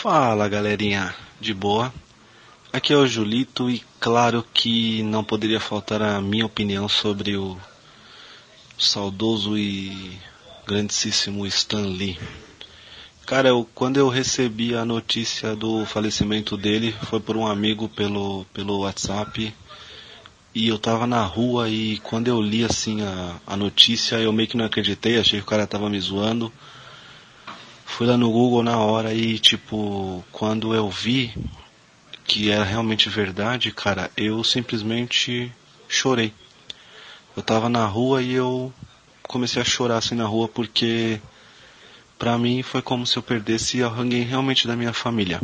Fala galerinha, de boa? Aqui é o Julito e claro que não poderia faltar a minha opinião sobre o saudoso e grandíssimo Stan Lee. Cara, eu, quando eu recebi a notícia do falecimento dele, foi por um amigo pelo, pelo WhatsApp. E eu tava na rua e quando eu li assim a, a notícia, eu meio que não acreditei, achei que o cara tava me zoando. Fui lá no Google na hora e, tipo, quando eu vi que era realmente verdade, cara, eu simplesmente chorei. Eu tava na rua e eu comecei a chorar assim na rua porque pra mim foi como se eu perdesse alguém realmente da minha família.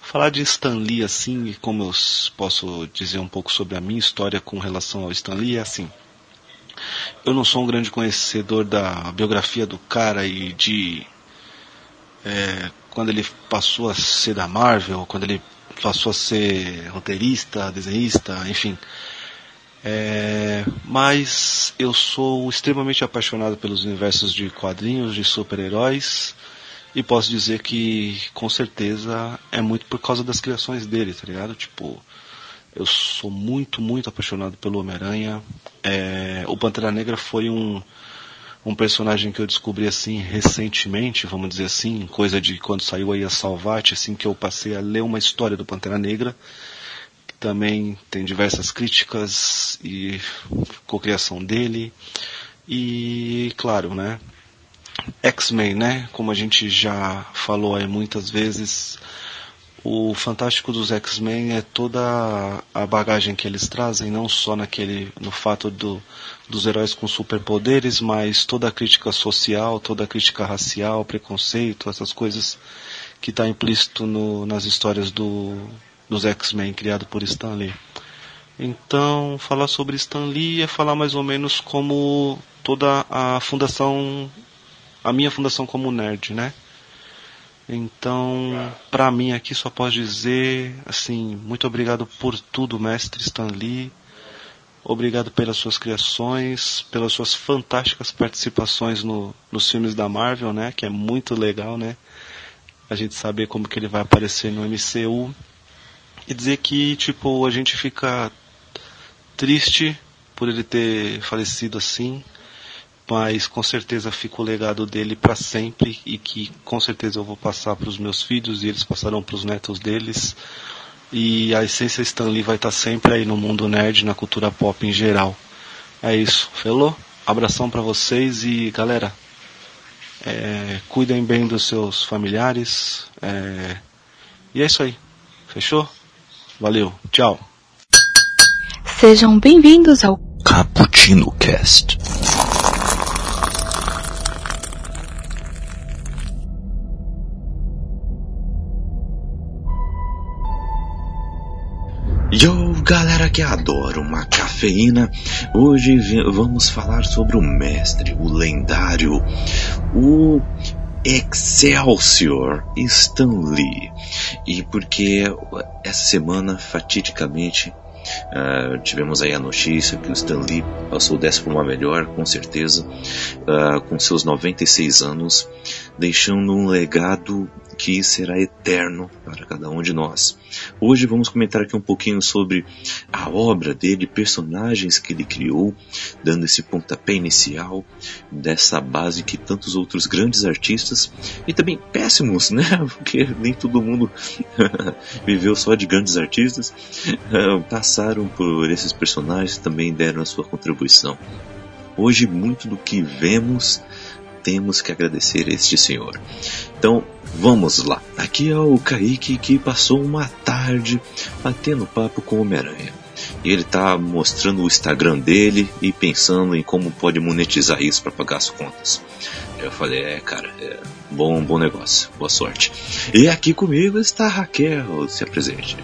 Falar de Stan Lee assim, e como eu posso dizer um pouco sobre a minha história com relação ao Stan Lee, é assim. Eu não sou um grande conhecedor da biografia do cara e de é, quando ele passou a ser da Marvel, quando ele passou a ser roteirista, desenhista, enfim. É, mas eu sou extremamente apaixonado pelos universos de quadrinhos, de super-heróis, e posso dizer que com certeza é muito por causa das criações dele, tá ligado? Tipo, eu sou muito, muito apaixonado pelo Homem-Aranha. É, o Pantera Negra foi um, um personagem que eu descobri assim recentemente, vamos dizer assim, coisa de quando saiu aí a Salvate, assim que eu passei a ler uma história do Pantera Negra, que também tem diversas críticas e cocriação dele. E claro, né? X-Men, né? Como a gente já falou aí muitas vezes, o fantástico dos X-Men é toda a bagagem que eles trazem, não só naquele, no fato do, dos heróis com superpoderes, mas toda a crítica social, toda a crítica racial, preconceito, essas coisas que está implícito no, nas histórias do, dos X-Men criado por Stan Lee. Então, falar sobre Stan Lee é falar mais ou menos como toda a fundação, a minha fundação como nerd, né? Então, para mim aqui só posso dizer, assim, muito obrigado por tudo, mestre Stan Lee. Obrigado pelas suas criações, pelas suas fantásticas participações no, nos filmes da Marvel, né? Que é muito legal, né? A gente saber como que ele vai aparecer no MCU. E dizer que, tipo, a gente fica triste por ele ter falecido assim, mas com certeza fica o legado dele para sempre e que com certeza eu vou passar para os meus filhos e eles passarão para os netos deles. E a essência Stanley vai estar tá sempre aí no mundo nerd, na cultura pop em geral. É isso, falou? Abração para vocês e galera, é, cuidem bem dos seus familiares. É, e é isso aí, fechou? Valeu, tchau. Sejam bem-vindos ao Cappuccino Cast. Yo, galera que adora uma cafeína, hoje vamos falar sobre o mestre, o lendário, o Excelsior Stan Lee. E porque essa semana, fatidicamente, Uh, tivemos aí a notícia que o Stan Lee passou dessa por uma melhor, com certeza, uh, com seus 96 anos, deixando um legado que será eterno para cada um de nós. Hoje vamos comentar aqui um pouquinho sobre a obra dele, personagens que ele criou, dando esse pontapé inicial dessa base que tantos outros grandes artistas e também péssimos, né? Porque nem todo mundo viveu só de grandes artistas, passaram por esses personagens também deram a sua contribuição. Hoje muito do que vemos temos que agradecer a este senhor. Então, vamos lá. Aqui é o Kaique que passou uma tarde batendo papo com o Homem-Aranha. E ele está mostrando o Instagram dele e pensando em como pode monetizar isso para pagar as contas. Eu falei, é, cara, é bom, bom negócio, boa sorte. E aqui comigo está a Raquel, se apresente.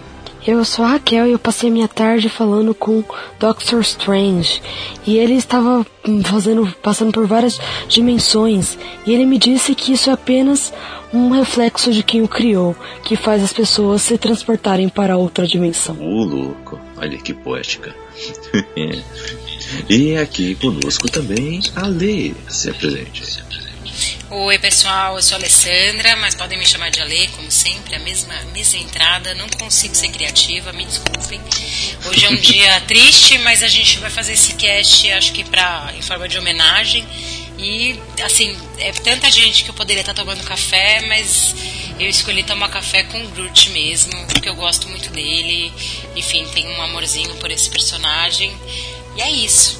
Eu sou a Raquel e eu passei minha tarde falando com Doctor Strange. E ele estava fazendo, passando por várias dimensões. E ele me disse que isso é apenas um reflexo de quem o criou, que faz as pessoas se transportarem para outra dimensão. Ô, louco, olha que poética. e aqui conosco também a Lei se apresente. Oi, pessoal, eu sou a Alessandra, mas podem me chamar de Ale, como sempre, a mesma, mesma entrada. Não consigo ser criativa, me desculpem. Hoje é um dia triste, mas a gente vai fazer esse cast, acho que pra, em forma de homenagem. E, assim, é tanta gente que eu poderia estar tomando café, mas eu escolhi tomar café com o Groot mesmo, porque eu gosto muito dele. Enfim, tenho um amorzinho por esse personagem. E é isso.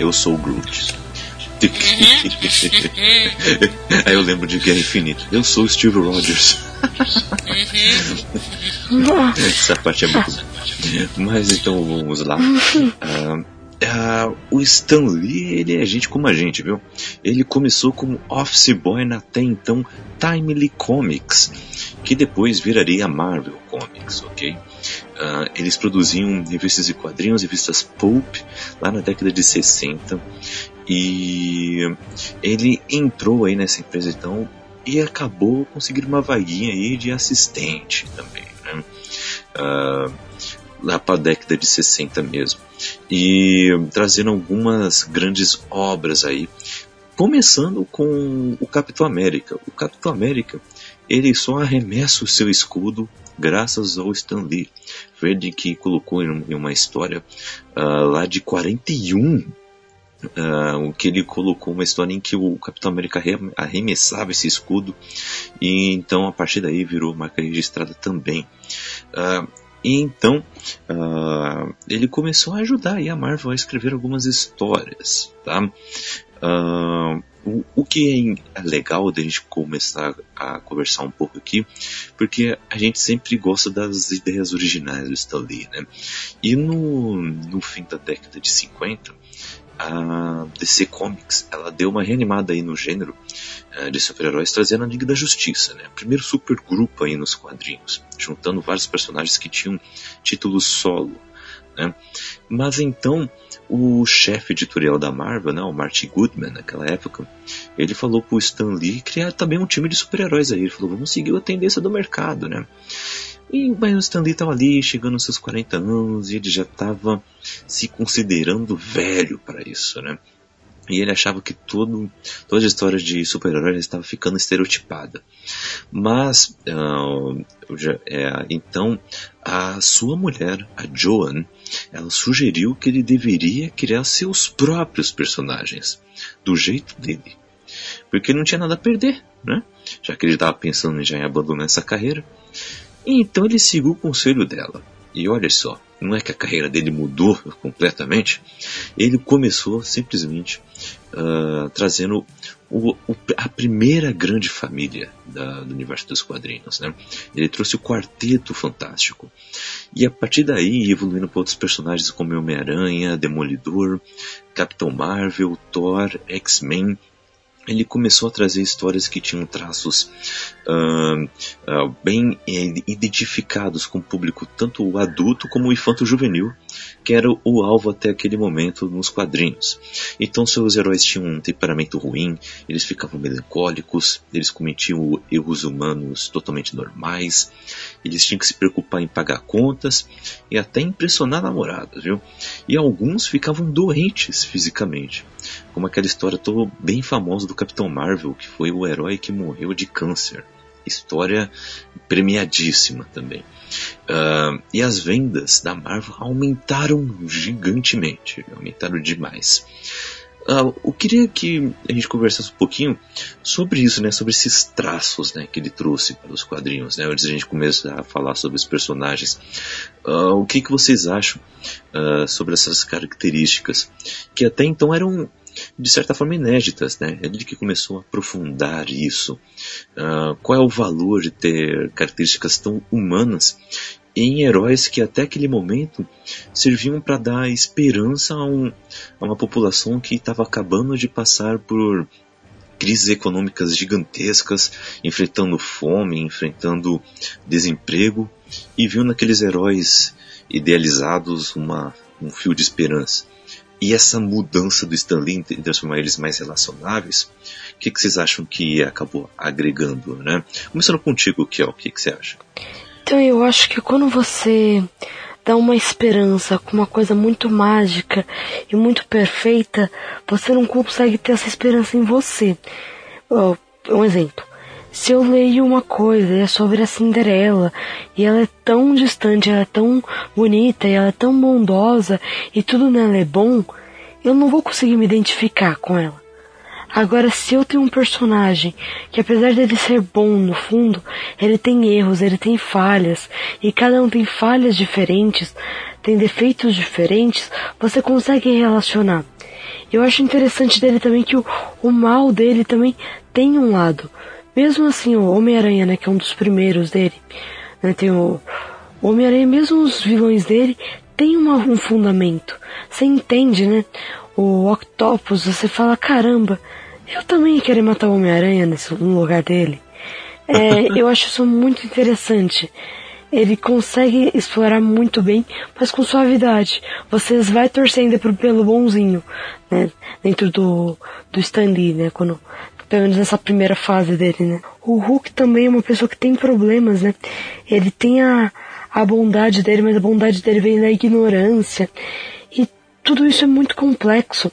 Eu sou o Groot. Aí eu lembro de Guerra Infinita. Eu sou o Steve Rogers. Essa parte é muito boa. Mas então vamos lá. Uh, uh, o Stan Lee, ele é gente como a gente, viu? Ele começou como office boy na até então Timely Comics, que depois viraria Marvel Comics, ok? Uh, eles produziam revistas de quadrinhos, revistas pulp, lá na década de 60. E ele entrou aí nessa empresa então e acabou conseguindo uma vaguinha aí de assistente também, né? Uh, lá para a década de 60 mesmo. E trazendo algumas grandes obras aí, começando com o Capitão América. O Capitão América, ele só arremessa o seu escudo graças ao Stan Lee. Fred que colocou em uma história uh, lá de 41 Uh, o que ele colocou uma história em que o Capitão América arremessava esse escudo e então a partir daí virou marca registrada também. Uh, e então uh, ele começou a ajudar a Marvel a escrever algumas histórias, tá? O, que é legal da gente começar a conversar um pouco aqui, porque a gente sempre gosta das ideias originais do Stan Lee, né? E no, no fim da década de 50, a DC Comics ela deu uma reanimada aí no gênero uh, de super-heróis, trazendo a Liga da Justiça, né? Primeiro super grupo aí nos quadrinhos, juntando vários personagens que tinham título solo. Né? Mas então o chefe editorial da Marvel, né, o Marty Goodman, naquela época, ele falou pro Stan Lee criar também um time de super-heróis aí. Ele falou, vamos seguir a tendência do mercado, né? E o Stanley estava ali, chegando aos seus 40 anos, e ele já estava se considerando velho para isso, né? E ele achava que todo, toda a história de super-heróis estava ficando estereotipada. Mas, uh, é, então, a sua mulher, a Joan, ela sugeriu que ele deveria criar seus próprios personagens, do jeito dele. Porque não tinha nada a perder, né? Já que ele estava pensando já em abandonar essa carreira. Então ele seguiu o conselho dela. E olha só, não é que a carreira dele mudou completamente, ele começou simplesmente uh, trazendo o, o, a primeira grande família da, do universo dos quadrinhos. Né? Ele trouxe o Quarteto Fantástico. E a partir daí, evoluindo para outros personagens como Homem-Aranha, Demolidor, Capitão Marvel, Thor, X-Men ele começou a trazer histórias que tinham traços uh, uh, bem identificados com o público, tanto o adulto como o infanto-juvenil, que era o alvo até aquele momento nos quadrinhos. Então seus heróis tinham um temperamento ruim, eles ficavam melancólicos, eles cometiam erros humanos totalmente normais, eles tinham que se preocupar em pagar contas e até impressionar namoradas, viu? E alguns ficavam doentes fisicamente, como aquela história toda bem famosa do Capitão Marvel, que foi o herói que morreu de câncer. História premiadíssima também. Uh, e as vendas da Marvel aumentaram gigantemente, aumentaram demais. Uh, eu queria que a gente conversasse um pouquinho sobre isso, né, sobre esses traços né, que ele trouxe para os quadrinhos, né, antes a gente começar a falar sobre os personagens. Uh, o que, que vocês acham uh, sobre essas características que até então eram de certa forma inéditas, né? Ele que começou a aprofundar isso. Uh, qual é o valor de ter características tão humanas em heróis que até aquele momento serviam para dar esperança a, um, a uma população que estava acabando de passar por crises econômicas gigantescas, enfrentando fome, enfrentando desemprego, e viu naqueles heróis idealizados uma, um fio de esperança. E essa mudança do Stanley em transformar eles mais relacionáveis, o que, que, vocês acham que acabou agregando, né? Começando contigo, Kiel, o que, que você acha? Então eu acho que quando você dá uma esperança com uma coisa muito mágica e muito perfeita, você não consegue ter essa esperança em você. um exemplo. Se eu leio uma coisa é sobre a Cinderela e ela é tão distante, ela é tão bonita e ela é tão bondosa e tudo nela é bom, eu não vou conseguir me identificar com ela. Agora, se eu tenho um personagem que apesar dele ser bom no fundo, ele tem erros, ele tem falhas, e cada um tem falhas diferentes, tem defeitos diferentes, você consegue relacionar. Eu acho interessante dele também que o, o mal dele também tem um lado. Mesmo assim, o Homem-Aranha, né, que é um dos primeiros dele, né, tem o, o Homem-Aranha, mesmo os vilões dele, tem uma, um fundamento. Você entende, né? O Octopus, você fala, caramba, eu também queria matar o Homem-Aranha no lugar dele. É, eu acho isso muito interessante. Ele consegue explorar muito bem, mas com suavidade. Vocês vai torcendo pelo bonzinho, né? Dentro do, do Stan Lee, né? Quando, pelo menos nessa primeira fase dele, né? O Hulk também é uma pessoa que tem problemas, né? Ele tem a, a bondade dele, mas a bondade dele vem da ignorância. Tudo isso é muito complexo.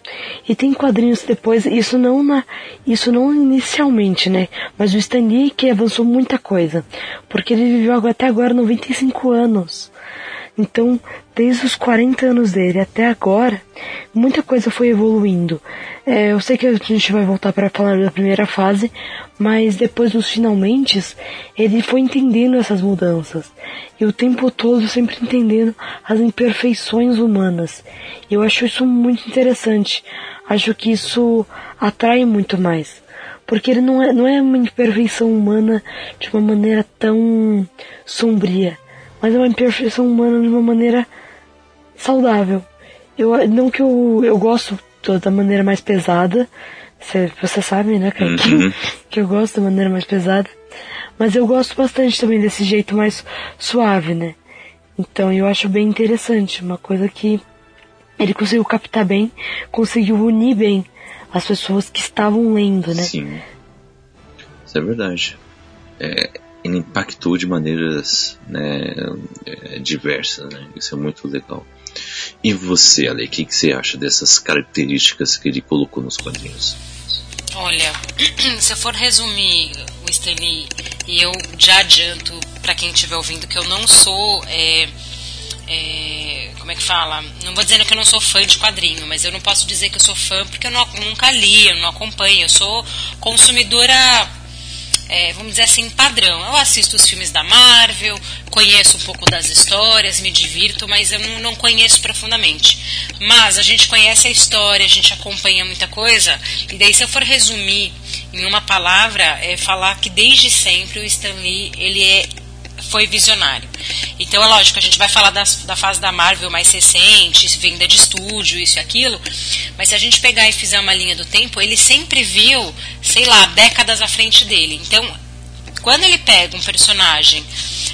E tem quadrinhos depois isso não na isso não inicialmente né? Mas o Stan Lee que avançou muita coisa. Porque ele viveu até agora 95 anos então desde os 40 anos dele até agora muita coisa foi evoluindo é, eu sei que a gente vai voltar para falar da primeira fase mas depois dos finalmente ele foi entendendo essas mudanças e o tempo todo sempre entendendo as imperfeições humanas. Eu acho isso muito interessante. Acho que isso atrai muito mais. Porque ele não é, não é uma imperfeição humana de uma maneira tão sombria, mas é uma imperfeição humana de uma maneira saudável. Eu, não que eu, eu gosto da maneira mais pesada, você, você sabe, né, cara, uhum. que, que eu gosto da maneira mais pesada. Mas eu gosto bastante também desse jeito mais suave, né? Então eu acho bem interessante, uma coisa que ele conseguiu captar bem, conseguiu unir bem as pessoas que estavam lendo, né? Sim. Isso é verdade. É, ele impactou de maneiras né, é, diversas, né? Isso é muito legal. E você, Ale, o que, que você acha dessas características que ele colocou nos quadrinhos? Olha, se eu for resumir o Stanley, e eu já adianto para quem estiver ouvindo que eu não sou. É, é, como é que fala? Não vou dizendo que eu não sou fã de quadrinho, mas eu não posso dizer que eu sou fã porque eu não, nunca li, eu não acompanho. Eu sou consumidora é, vamos dizer assim, padrão. Eu assisto os filmes da Marvel, conheço um pouco das histórias, me divirto, mas eu não, não conheço profundamente. Mas a gente conhece a história, a gente acompanha muita coisa, e daí se eu for resumir em uma palavra, é falar que desde sempre o Stan Lee, ele é foi visionário. Então é lógico, a gente vai falar das, da fase da Marvel mais recente, venda de estúdio, isso e aquilo, mas se a gente pegar e fizer uma linha do tempo, ele sempre viu, sei lá, décadas à frente dele. Então, quando ele pega um personagem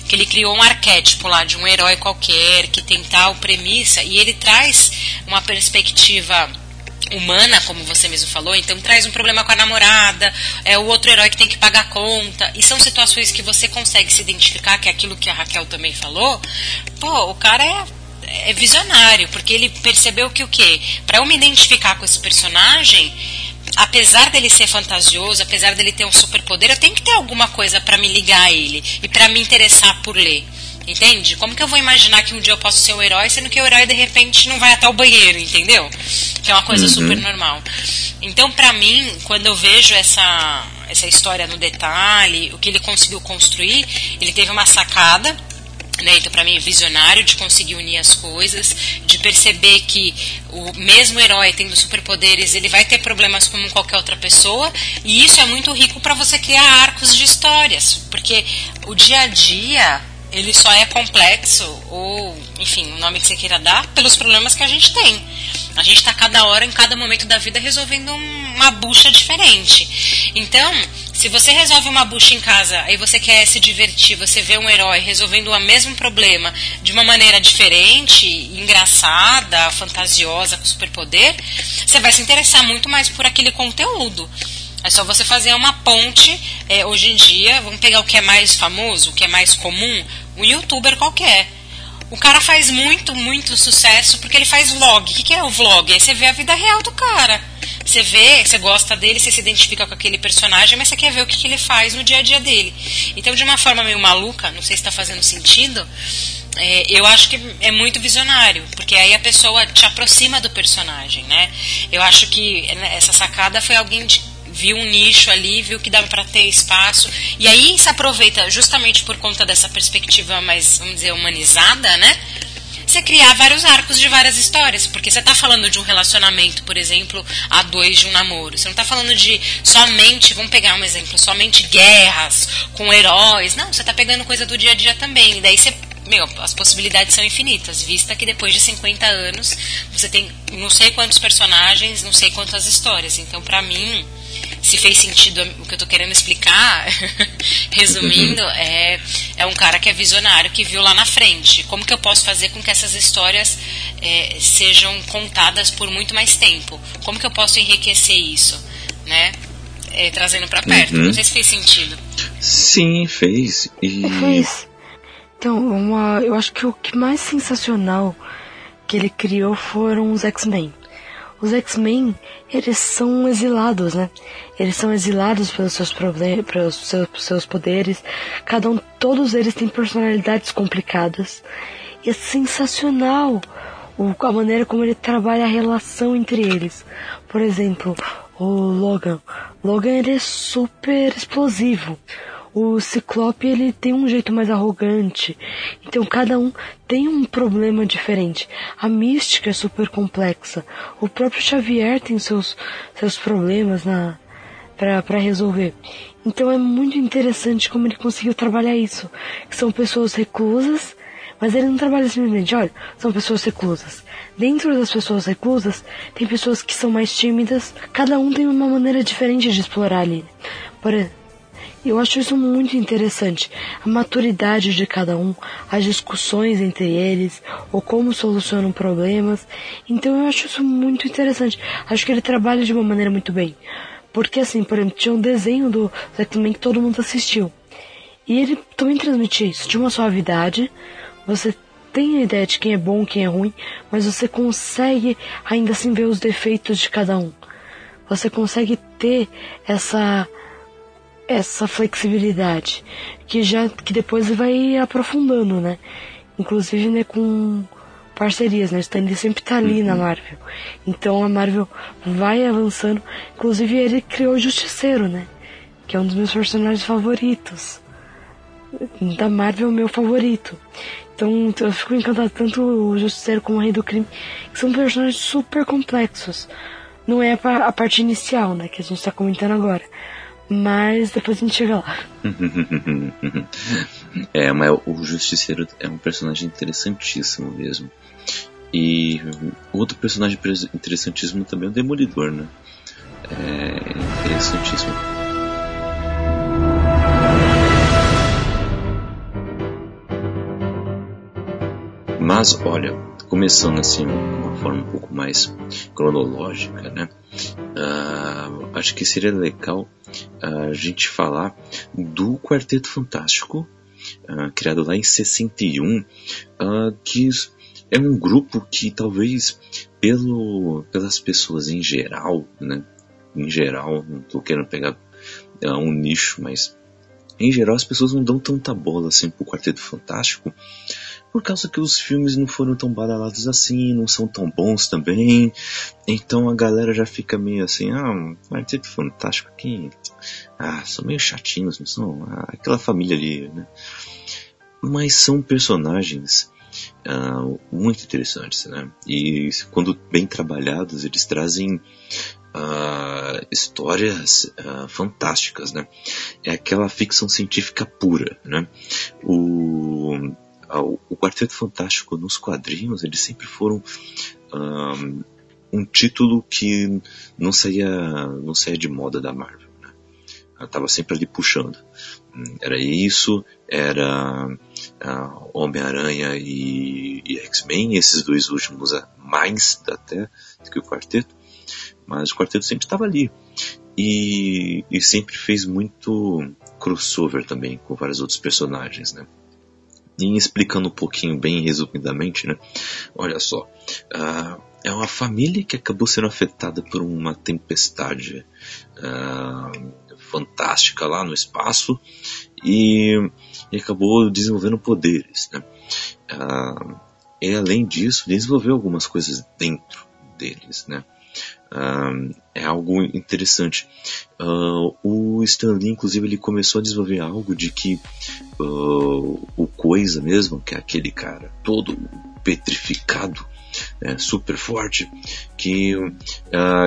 que ele criou um arquétipo lá de um herói qualquer, que tem tal premissa, e ele traz uma perspectiva humana, como você mesmo falou, então traz um problema com a namorada, é o outro herói que tem que pagar a conta, e são situações que você consegue se identificar, que é aquilo que a Raquel também falou. Pô, o cara é, é visionário, porque ele percebeu que o quê? Para eu me identificar com esse personagem, apesar dele ser fantasioso, apesar dele ter um superpoder, eu tenho que ter alguma coisa para me ligar a ele e para me interessar por ler. Entende? Como que eu vou imaginar que um dia eu posso ser o herói, sendo que o herói de repente não vai até o banheiro, entendeu? Que é uma coisa uhum. super normal. Então, para mim, quando eu vejo essa, essa história no detalhe, o que ele conseguiu construir, ele teve uma sacada né? Então, para mim, visionário de conseguir unir as coisas, de perceber que o mesmo herói tendo superpoderes, ele vai ter problemas como qualquer outra pessoa, e isso é muito rico para você criar arcos de histórias, porque o dia a dia ele só é complexo, ou, enfim, o nome que você queira dar, pelos problemas que a gente tem. A gente está cada hora, em cada momento da vida, resolvendo uma bucha diferente. Então, se você resolve uma bucha em casa e você quer se divertir, você vê um herói resolvendo o mesmo problema de uma maneira diferente, engraçada, fantasiosa, com superpoder, você vai se interessar muito mais por aquele conteúdo. É só você fazer uma ponte. É, hoje em dia, vamos pegar o que é mais famoso, o que é mais comum, um youtuber qualquer. O cara faz muito, muito sucesso porque ele faz vlog. O que, que é o vlog? Aí você vê a vida real do cara. Você vê, você gosta dele, você se identifica com aquele personagem, mas você quer ver o que, que ele faz no dia a dia dele. Então, de uma forma meio maluca, não sei se está fazendo sentido, é, eu acho que é muito visionário, porque aí a pessoa te aproxima do personagem, né? Eu acho que essa sacada foi alguém de, viu um nicho ali, viu que dava para ter espaço, e aí se aproveita justamente por conta dessa perspectiva mais, vamos dizer, humanizada, né? Você criar vários arcos de várias histórias, porque você está falando de um relacionamento, por exemplo, a dois de um namoro. Você não está falando de somente, vamos pegar um exemplo, somente guerras com heróis. Não, você está pegando coisa do dia a dia também. E daí você meu, as possibilidades são infinitas, vista que depois de 50 anos você tem não sei quantos personagens, não sei quantas histórias. Então, para mim, se fez sentido o que eu estou querendo explicar, resumindo, é, é um cara que é visionário, que viu lá na frente. Como que eu posso fazer com que essas histórias é, sejam contadas por muito mais tempo? Como que eu posso enriquecer isso, né? É, trazendo para perto. Uhum. Não sei se fez sentido. Sim, fez. E... Fez. Então, uma, eu acho que o que mais sensacional que ele criou foram os X-Men. Os X-Men, eles são exilados, né? Eles são exilados pelos seus problemas, pelos seus, seus poderes. Cada um, todos eles têm personalidades complicadas. E é sensacional a maneira como ele trabalha a relação entre eles. Por exemplo, o Logan. Logan ele é super explosivo o Ciclope ele tem um jeito mais arrogante. Então cada um tem um problema diferente. A mística é super complexa. O próprio Xavier tem seus seus problemas na para resolver. Então é muito interessante como ele conseguiu trabalhar isso. Que são pessoas reclusas, mas ele não trabalha simplesmente, olha, são pessoas reclusas. Dentro das pessoas reclusas, tem pessoas que são mais tímidas, cada um tem uma maneira diferente de explorar ali. Por, eu acho isso muito interessante. A maturidade de cada um, as discussões entre eles, ou como solucionam problemas. Então eu acho isso muito interessante. Acho que ele trabalha de uma maneira muito bem. Porque assim, por exemplo, tinha um desenho do X-Men que todo mundo assistiu. E ele também transmitia isso, de uma suavidade. Você tem a ideia de quem é bom, quem é ruim, mas você consegue ainda assim ver os defeitos de cada um. Você consegue ter essa essa flexibilidade que já que depois vai aprofundando, né? Inclusive né, com parcerias, né? Stanley sempre tá ali uhum. na Marvel. Então a Marvel vai avançando. Inclusive ele criou o Justiceiro, né? Que é um dos meus personagens favoritos. Da Marvel, meu favorito. Então eu fico encantado tanto o Justiceiro como o Rei do Crime, que são personagens super complexos. Não é a parte inicial, né? Que a gente tá comentando agora. Mas depois a gente chega lá. é, mas o Justiceiro é um personagem interessantíssimo mesmo. E outro personagem interessantíssimo também é o Demolidor, né? É interessantíssimo. Mas olha, começando assim uma forma um pouco mais cronológica, né? Uh, acho que seria legal a gente falar do Quarteto Fantástico, uh, criado lá em 61, uh, que é um grupo que talvez pelo, pelas pessoas em geral, né? Em geral, não estou querendo pegar uh, um nicho, mas em geral as pessoas não dão tanta bola assim pro Quarteto Fantástico, por causa que os filmes não foram tão badalados assim, não são tão bons também. Então a galera já fica meio assim, ah, Quarteto Fantástico aqui, ah, são meio chatinhos, não são? Ah, aquela família ali, né? Mas são personagens uh, muito interessantes, né? E quando bem trabalhados, eles trazem uh, histórias uh, fantásticas, né? É aquela ficção científica pura, né? O o Quarteto Fantástico nos quadrinhos, eles sempre foram um, um título que não saía, não saía de moda da Marvel. Né? Ela estava sempre ali puxando. Era isso, era uh, Homem-Aranha e, e X-Men, esses dois últimos mais até do que o Quarteto, mas o Quarteto sempre estava ali. E, e sempre fez muito crossover também com vários outros personagens, né? E explicando um pouquinho bem resumidamente, né? Olha só, uh, é uma família que acabou sendo afetada por uma tempestade uh, fantástica lá no espaço e, e acabou desenvolvendo poderes. Né? Uh, e além disso, desenvolveu algumas coisas dentro deles. Né? Uh, é algo interessante. Uh, o Stan Lee, inclusive, ele começou a desenvolver algo de que uh, o Coisa mesmo, que é aquele cara todo petrificado, né, super forte, que,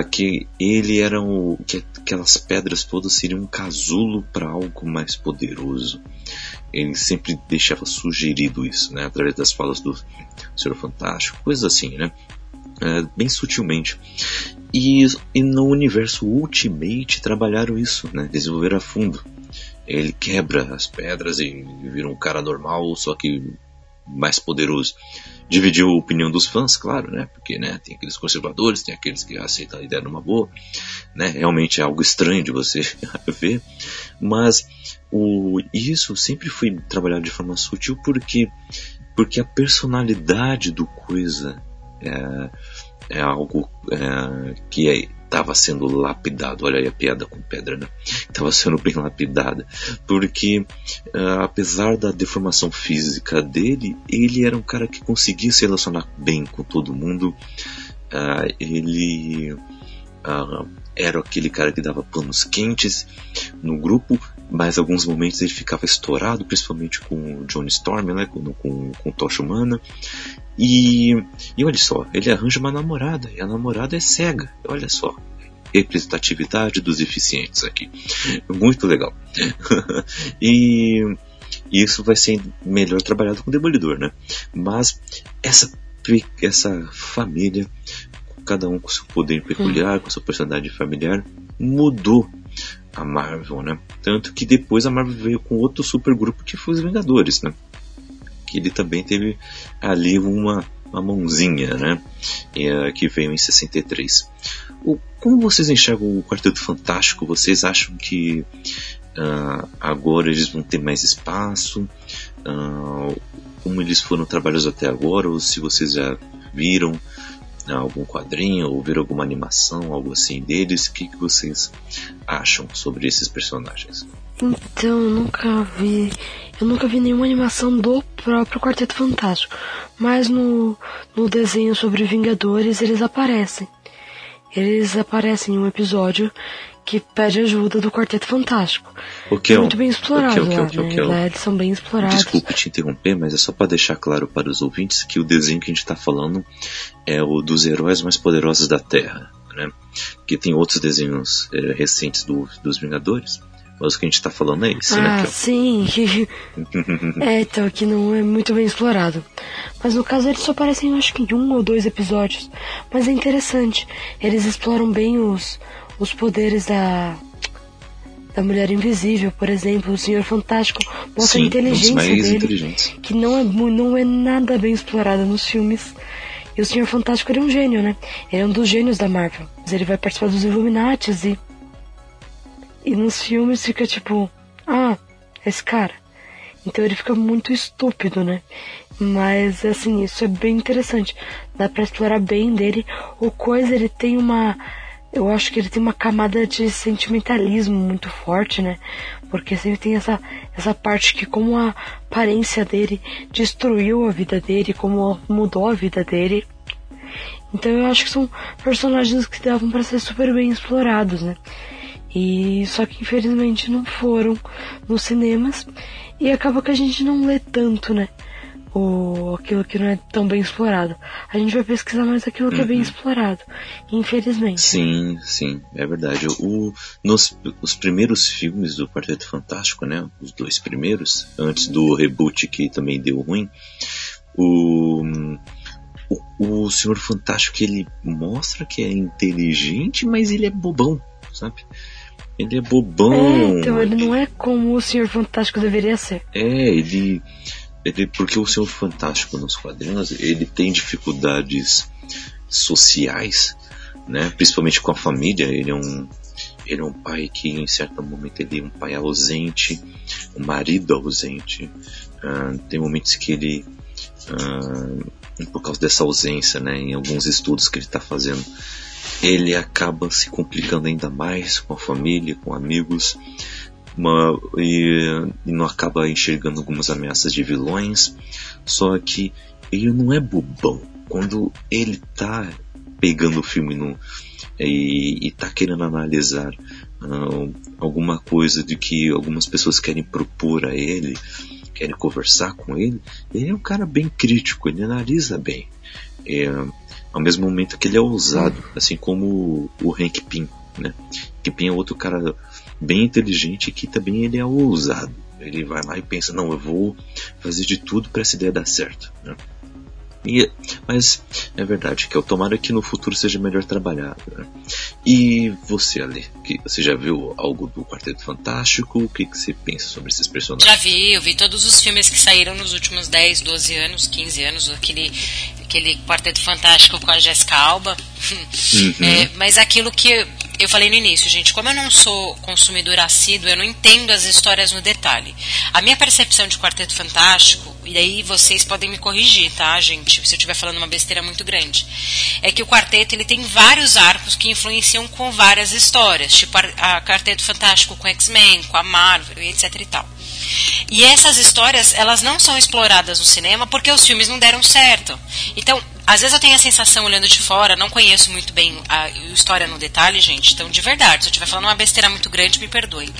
que ele era o, que aquelas pedras todas seriam um casulo para algo mais poderoso. Ele sempre deixava sugerido isso, né, através das falas do Senhor Fantástico, coisas assim, né? É, bem sutilmente. E, e, no universo Ultimate trabalharam isso, né? Desenvolveram a fundo. Ele quebra as pedras e vira um cara normal, só que mais poderoso. Dividiu a opinião dos fãs, claro, né? Porque né, tem aqueles conservadores, tem aqueles que aceitam a ideia numa boa. Né? Realmente é algo estranho de você ver. Mas o, isso sempre foi trabalhado de forma sutil porque, porque a personalidade do coisa é, é algo é, que estava sendo lapidado. Olha aí a piada com pedra, né? Estava sendo bem lapidada. Porque, é, apesar da deformação física dele, ele era um cara que conseguia se relacionar bem com todo mundo. É, ele é, era aquele cara que dava panos quentes no grupo, mas alguns momentos ele ficava estourado, principalmente com o Johnny Storm, né, com, com, com Tocha Humana. E, e olha só, ele arranja uma namorada, e a namorada é cega, olha só. Representatividade dos eficientes aqui. Muito legal. e isso vai ser melhor trabalhado com o Demolidor, né? Mas essa, essa família, cada um com seu poder peculiar, com sua personalidade familiar, mudou a Marvel, né? Tanto que depois a Marvel veio com outro supergrupo que foi os Vingadores, né? que ele também teve ali uma, uma mãozinha, né? É, que veio em 63. O, como vocês enxergam o Quarteto Fantástico? Vocês acham que uh, agora eles vão ter mais espaço? Uh, como eles foram trabalhados até agora? Ou se vocês já viram algum quadrinho ou viram alguma animação, algo assim deles? O que, que vocês acham sobre esses personagens? Então, eu nunca vi. Eu nunca vi nenhuma animação do próprio Quarteto Fantástico. Mas no, no desenho sobre Vingadores eles aparecem. Eles aparecem em um episódio que pede ajuda do Quarteto Fantástico. O que é muito bem explorado okay, okay, okay, lá, né? Eles são bem explorados. Desculpe te interromper, mas é só para deixar claro para os ouvintes que o desenho que a gente está falando é o dos heróis mais poderosos da Terra, né? Que tem outros desenhos é, recentes do, dos Vingadores mas o que a gente está falando é esse, né, ah, né? sim. é, então, aqui não é muito bem explorado. Mas no caso eles só aparecem, acho que em um ou dois episódios. Mas é interessante. Eles exploram bem os, os poderes da, da Mulher Invisível, por exemplo, o Senhor Fantástico mostra Sim, a inteligência dele, que não é, não é nada bem explorada nos filmes. E o Senhor Fantástico ele é um gênio, né? Ele é um dos gênios da Marvel. Mas ele vai participar dos Illuminates e e nos filmes fica tipo, ah, esse cara. Então ele fica muito estúpido, né? Mas assim, isso é bem interessante. Dá pra explorar bem dele. O coisa ele tem uma. Eu acho que ele tem uma camada de sentimentalismo muito forte, né? Porque sempre tem essa, essa parte que como a aparência dele destruiu a vida dele, como mudou a vida dele. Então eu acho que são personagens que davam para ser super bem explorados, né? E só que infelizmente não foram nos cinemas e acaba que a gente não lê tanto, né? O, aquilo que não é tão bem explorado. A gente vai pesquisar mais aquilo que uhum. é bem uhum. explorado, infelizmente. Sim, sim, é verdade. O, nos os primeiros filmes do Quarteto Fantástico, né? Os dois primeiros, antes do reboot que também deu ruim, o, o, o Senhor Fantástico ele mostra que é inteligente, mas ele é bobão, sabe? Ele é bobão. É, então ele não é como o Senhor Fantástico deveria ser. É, ele, ele porque o Senhor Fantástico nos quadrinhos ele tem dificuldades sociais, né? Principalmente com a família. Ele é um ele é um pai que em certo momento ele é um pai ausente, um marido ausente. Uh, tem momentos que ele uh, por causa dessa ausência, né, em alguns estudos que ele está fazendo, ele acaba se complicando ainda mais com a família, com amigos, uma, e, e, não acaba enxergando algumas ameaças de vilões. Só que ele não é bobão. Quando ele tá pegando o filme no, e, e tá querendo analisar uh, alguma coisa de que algumas pessoas querem propor a ele, querem conversar com ele, ele é um cara bem crítico, ele analisa bem. É, ao mesmo momento que ele é ousado, assim como o Hank Pym, né? Hank Pym é outro cara bem inteligente que também ele é ousado. Ele vai lá e pensa, não, eu vou fazer de tudo para essa ideia dar certo. Né? E, mas é verdade que eu tomara que no futuro seja melhor trabalhado. Né? E você, Ale, que você já viu algo do Quarteto Fantástico? O que, que você pensa sobre esses personagens? Já vi, eu vi todos os filmes que saíram nos últimos 10, 12 anos, 15 anos, aquele, aquele Quarteto Fantástico com a Jessica Alba. Uhum. É, mas aquilo que eu falei no início, gente, como eu não sou consumidor assíduo, eu não entendo as histórias no detalhe. A minha percepção de Quarteto Fantástico, e aí vocês podem me corrigir, tá, gente, se eu estiver falando uma besteira muito grande, é que o quarteto ele tem vários arcos que influenciam com várias histórias, tipo a, a Quarteto Fantástico com X-Men, com a Marvel, etc e tal. E essas histórias, elas não são exploradas no cinema porque os filmes não deram certo. Então, às vezes eu tenho a sensação, olhando de fora, não conheço muito bem a história no detalhe, gente, então de verdade, se eu estiver falando uma besteira muito grande, me perdoem.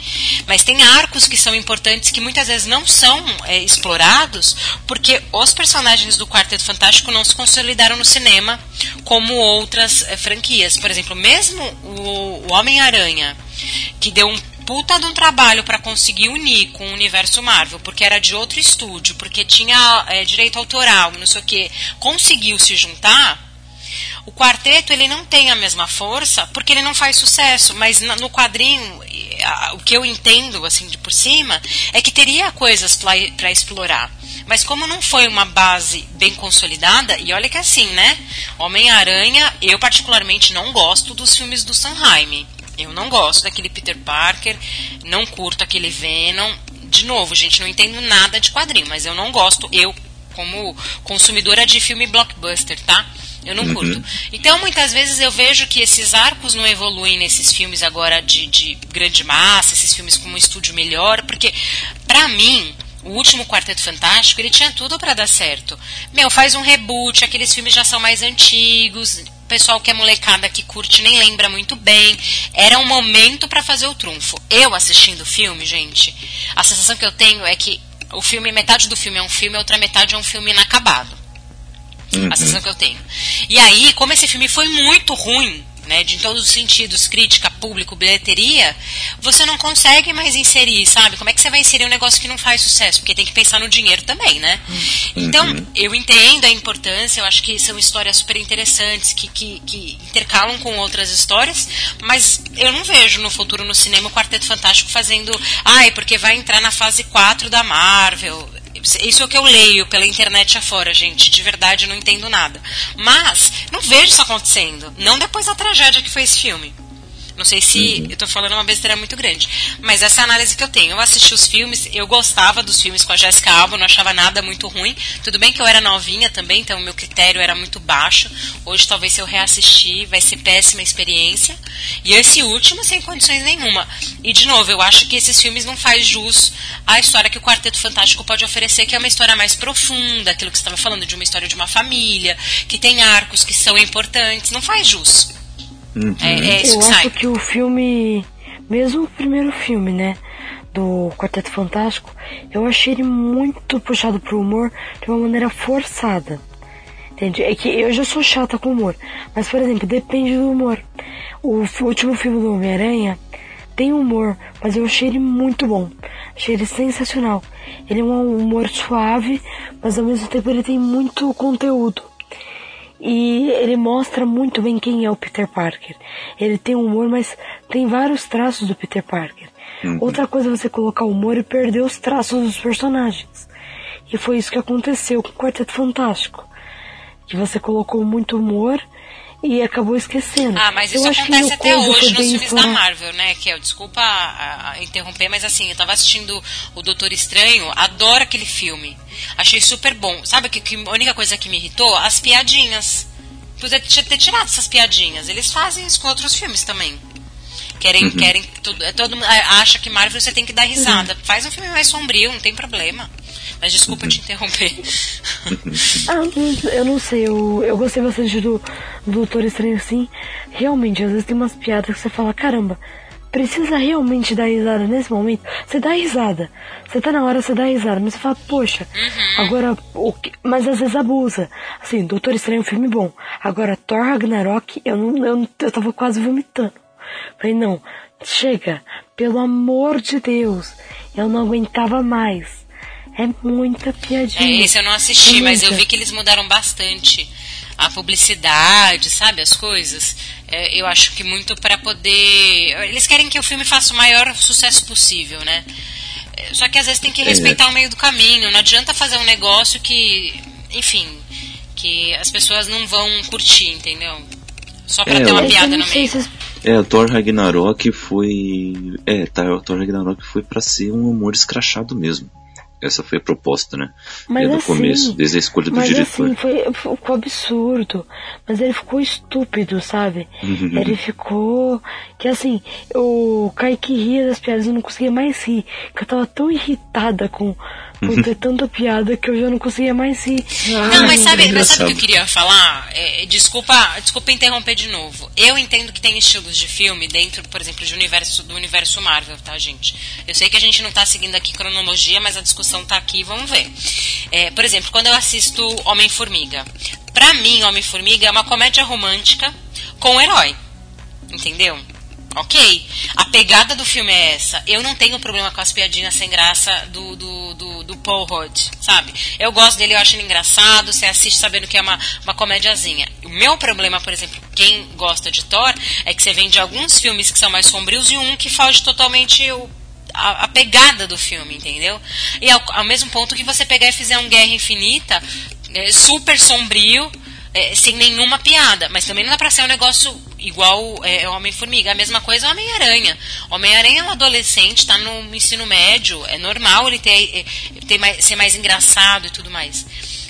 Mas tem arcos que são importantes que muitas vezes não são é, explorados porque os personagens do Quarteto Fantástico não se consolidaram no cinema como outras é, franquias. Por exemplo, mesmo o, o Homem-Aranha, que deu um puta de um trabalho para conseguir unir com o universo Marvel, porque era de outro estúdio, porque tinha é, direito autoral, não sei o que, conseguiu se juntar. O quarteto ele não tem a mesma força porque ele não faz sucesso, mas no quadrinho o que eu entendo assim de por cima é que teria coisas para explorar. Mas como não foi uma base bem consolidada, e olha que assim, né? Homem-Aranha, eu particularmente não gosto dos filmes do Sanheim. Eu não gosto daquele Peter Parker, não curto aquele Venom. De novo, gente, não entendo nada de quadrinho, mas eu não gosto, eu, como consumidora de filme blockbuster, tá? Eu não uhum. curto. Então, muitas vezes eu vejo que esses arcos não evoluem nesses filmes agora de, de grande massa, esses filmes com um estúdio melhor, porque, pra mim, o último Quarteto Fantástico, ele tinha tudo para dar certo. Meu, faz um reboot, aqueles filmes já são mais antigos, pessoal que é molecada que curte nem lembra muito bem. Era um momento para fazer o trunfo. Eu assistindo o filme, gente, a sensação que eu tenho é que o filme, metade do filme é um filme, a outra metade é um filme inacabado. Uhum. A sensação que eu tenho. E aí, como esse filme foi muito ruim, né, de em todos os sentidos, crítica, público, bilheteria, você não consegue mais inserir, sabe? Como é que você vai inserir um negócio que não faz sucesso? Porque tem que pensar no dinheiro também, né? Uhum. Então, eu entendo a importância, eu acho que são histórias super interessantes, que, que, que intercalam com outras histórias, mas eu não vejo no futuro no cinema o Quarteto Fantástico fazendo, ai, ah, porque vai entrar na fase 4 da Marvel isso é o que eu leio pela internet afora, gente. De verdade, não entendo nada. Mas, não vejo isso acontecendo. Não depois da tragédia que foi esse filme. Não sei se uhum. eu estou falando uma besteira muito grande. Mas essa é a análise que eu tenho. Eu assisti os filmes, eu gostava dos filmes com a Jessica Alba, não achava nada muito ruim. Tudo bem que eu era novinha também, então o meu critério era muito baixo. Hoje, talvez, se eu reassistir, vai ser péssima experiência. E esse último, sem condições nenhuma. E, de novo, eu acho que esses filmes não faz jus à história que o Quarteto Fantástico pode oferecer, que é uma história mais profunda, aquilo que você estava falando, de uma história de uma família, que tem arcos que são importantes. Não faz jus. Uhum. É, é isso Eu que acho que o filme, mesmo o primeiro filme, né? Do Quarteto Fantástico, eu achei ele muito puxado pro humor de uma maneira forçada. Entende? É que eu já sou chata com humor. Mas, por exemplo, depende do humor. O último filme do Homem-Aranha tem humor, mas eu achei ele muito bom. Achei ele sensacional. Ele é um humor suave, mas ao mesmo tempo ele tem muito conteúdo. E ele mostra muito bem quem é o Peter Parker. Ele tem humor, mas tem vários traços do Peter Parker. Uhum. Outra coisa é você colocar humor e perder os traços dos personagens. E foi isso que aconteceu com o Quarteto Fantástico. Que você colocou muito humor e acabou esquecendo. Ah, mas isso acontece até hoje nos filmes da Marvel, né? Que é, desculpa a, a interromper, mas assim, eu tava assistindo o Doutor Estranho, adoro aquele filme. Achei super bom. Sabe que, que a única coisa que me irritou? As piadinhas. Podia ter tirado essas piadinhas. Eles fazem isso com outros filmes também. Querem, uhum. querem, tudo, é, todo mundo acha que Marvel você tem que dar risada. Uhum. Faz um filme mais sombrio, não tem problema. Mas desculpa te interromper. ah, eu não sei, eu, eu gostei bastante do, do Doutor Estranho assim. Realmente, às vezes tem umas piadas que você fala, caramba, precisa realmente dar risada nesse momento, você dá risada. Você tá na hora, você dá risada, mas você fala, poxa, uhum. agora, o que... mas às vezes abusa. Assim, Doutor Estranho é um filme bom. Agora, Thor Ragnarok, eu não, eu, eu tava quase vomitando. Falei, não, chega, pelo amor de Deus, eu não aguentava mais. É muita piadinha. É, esse eu não assisti, é mas eu vi que eles mudaram bastante a publicidade, sabe, as coisas. É, eu acho que muito para poder. Eles querem que o filme faça o maior sucesso possível, né? É, só que às vezes tem que respeitar é. o meio do caminho. Não adianta fazer um negócio que, enfim, que as pessoas não vão curtir, entendeu? Só pra é, ter uma piada no meio. Se... É, o Thor Ragnarok foi. É, tá, o Thor Ragnarok foi para ser um humor escrachado mesmo. Essa foi a proposta, né? Mas desde assim, o começo, desde a escolha do mas diretor. Assim, foi, ficou absurdo. Mas ele ficou estúpido, sabe? Uhum. Ele ficou. Que assim, o Kaique ria das piadas, eu não conseguia mais rir. Que eu tava tão irritada com por ter tanta piada que eu já não conseguia mais rir. não, mas sabe, mas sabe o que eu queria falar? É, desculpa, desculpa interromper de novo. Eu entendo que tem estilos de filme dentro, por exemplo, de universo, do universo Marvel, tá, gente? Eu sei que a gente não tá seguindo aqui cronologia, mas a discussão tá aqui, vamos ver. É, por exemplo, quando eu assisto Homem-Formiga. Pra mim, Homem-Formiga é uma comédia romântica com um herói. Entendeu? Ok, a pegada do filme é essa. Eu não tenho problema com as piadinhas sem graça do, do, do, do Paul Rudd, sabe? Eu gosto dele, eu acho ele engraçado, você assiste sabendo que é uma, uma comédiazinha. O meu problema, por exemplo, quem gosta de Thor, é que você vem de alguns filmes que são mais sombrios e um que foge totalmente o, a, a, pegada do filme, entendeu? E ao, ao mesmo ponto que você pegar e fizer um Guerra Infinita, é, super sombrio, é, sem nenhuma piada. Mas também não dá pra ser um negócio igual é, Homem-Formiga. A mesma coisa Homem-Aranha. Homem-Aranha é um adolescente, está no ensino médio. É normal ele ter, é, ter mais, ser mais engraçado e tudo mais.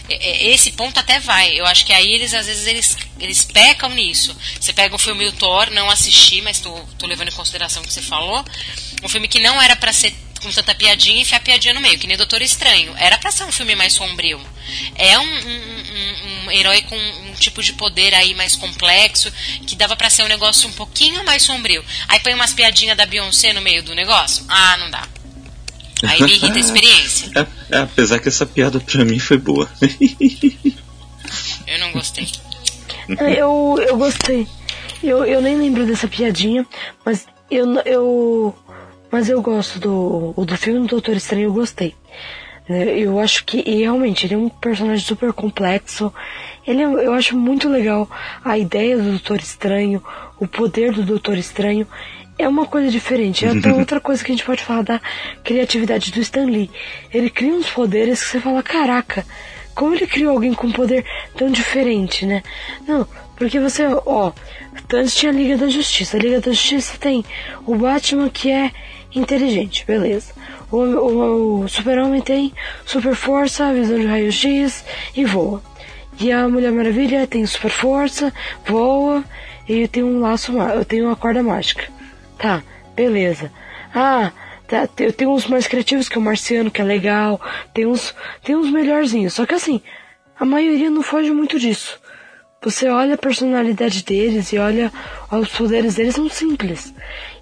É, é, esse ponto até vai. Eu acho que aí eles, às vezes, eles, eles pecam nisso. Você pega o filme o Thor, não assisti, mas tô, tô levando em consideração o que você falou. Um filme que não era para ser com tanta piadinha e enfiar piadinha no meio, que nem Doutor Estranho. Era para ser um filme mais sombrio. É um, um, um, um, herói com um tipo de poder aí mais complexo, que dava para ser um negócio um pouquinho mais sombrio. Aí põe umas piadinhas da Beyoncé no meio do negócio. Ah, não dá. Aí me irrita a experiência. É, é, apesar que essa piada pra mim foi boa. eu não gostei. Eu, eu gostei. Eu, eu nem lembro dessa piadinha, mas eu, eu mas eu gosto do, do filme do Doutor Estranho, eu gostei. É, eu acho que realmente ele é um personagem super complexo. Ele é, eu acho muito legal a ideia do Doutor Estranho, o poder do Doutor Estranho. É uma coisa diferente. É até outra coisa que a gente pode falar da criatividade do Stan Lee. Ele cria uns poderes que você fala, caraca, como ele criou alguém com um poder tão diferente, né? Não, porque você, ó, antes tinha a Liga da Justiça. A Liga da Justiça tem o Batman que é inteligente, beleza. O, o, o super-homem tem super força, visão de raio-x e voa. E a Mulher Maravilha tem super força, voa e tem um laço, eu tenho uma corda mágica. Tá, beleza. Ah, tá, eu tenho uns mais criativos que o Marciano, que é legal. Tem uns, tem uns melhorzinhos. Só que assim, a maioria não foge muito disso. Você olha a personalidade deles e olha os poderes deles são simples.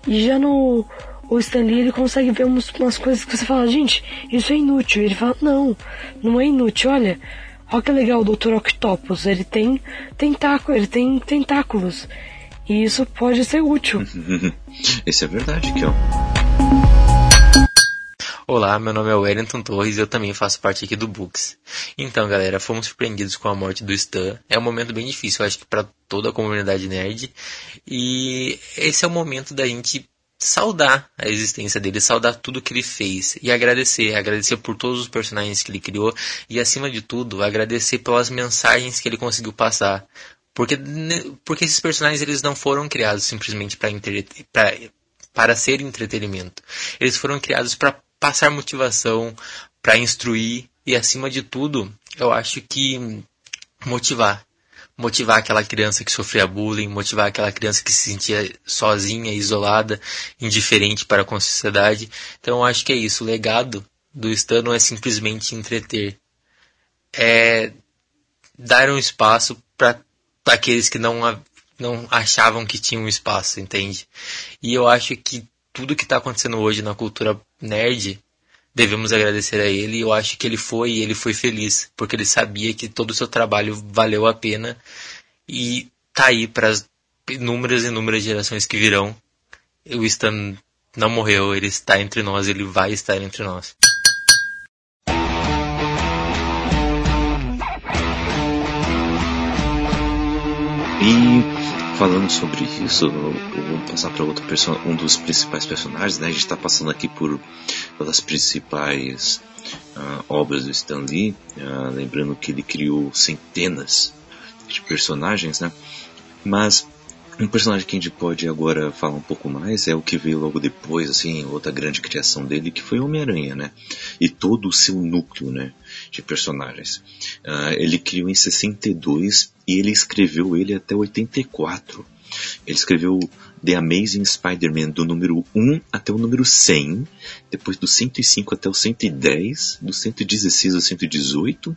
E já no o Stanley ele consegue ver umas, umas coisas que você fala, gente, isso é inútil. Ele fala, não, não é inútil, olha. Olha que legal o Dr. Octopus, ele tem tentáculo, ele tem tentáculos. E isso pode ser útil. isso é verdade, Kel. Olá, meu nome é Wellington Torres e eu também faço parte aqui do Books. Então, galera, fomos surpreendidos com a morte do Stan. É um momento bem difícil, eu acho que para toda a comunidade nerd. E esse é o momento da gente saudar a existência dele, saudar tudo que ele fez e agradecer, agradecer por todos os personagens que ele criou e acima de tudo, agradecer pelas mensagens que ele conseguiu passar. Porque, porque esses personagens eles não foram criados simplesmente para para ser entretenimento. Eles foram criados para passar motivação, para instruir E acima de tudo, eu acho que motivar. Motivar aquela criança que sofria bullying, motivar aquela criança que se sentia sozinha, isolada, indiferente para com a sociedade. Então eu acho que é isso. O legado do Stan não é simplesmente entreter. É dar um espaço para aqueles que não, não achavam que tinham um espaço, entende? E eu acho que tudo que está acontecendo hoje na cultura nerd devemos agradecer a ele. Eu acho que ele foi e ele foi feliz, porque ele sabia que todo o seu trabalho valeu a pena e tá aí para as inúmeras e inúmeras gerações que virão. O Stan não morreu, ele está entre nós, ele vai estar entre nós. E falando sobre isso, vamos passar para outro um dos principais personagens, né? A gente está passando aqui por pelas principais uh, obras do Stan Lee, uh, lembrando que ele criou centenas de personagens, né? Mas um personagem que a gente pode agora falar um pouco mais é o que veio logo depois, assim, outra grande criação dele, que foi Homem-Aranha, né? E todo o seu núcleo, né? De personagens. Uh, ele criou em 62 e ele escreveu ele até 84. Ele escreveu The Amazing Spider-Man do número 1 até o número 100, depois do 105 até o 110, do 116 ao 118,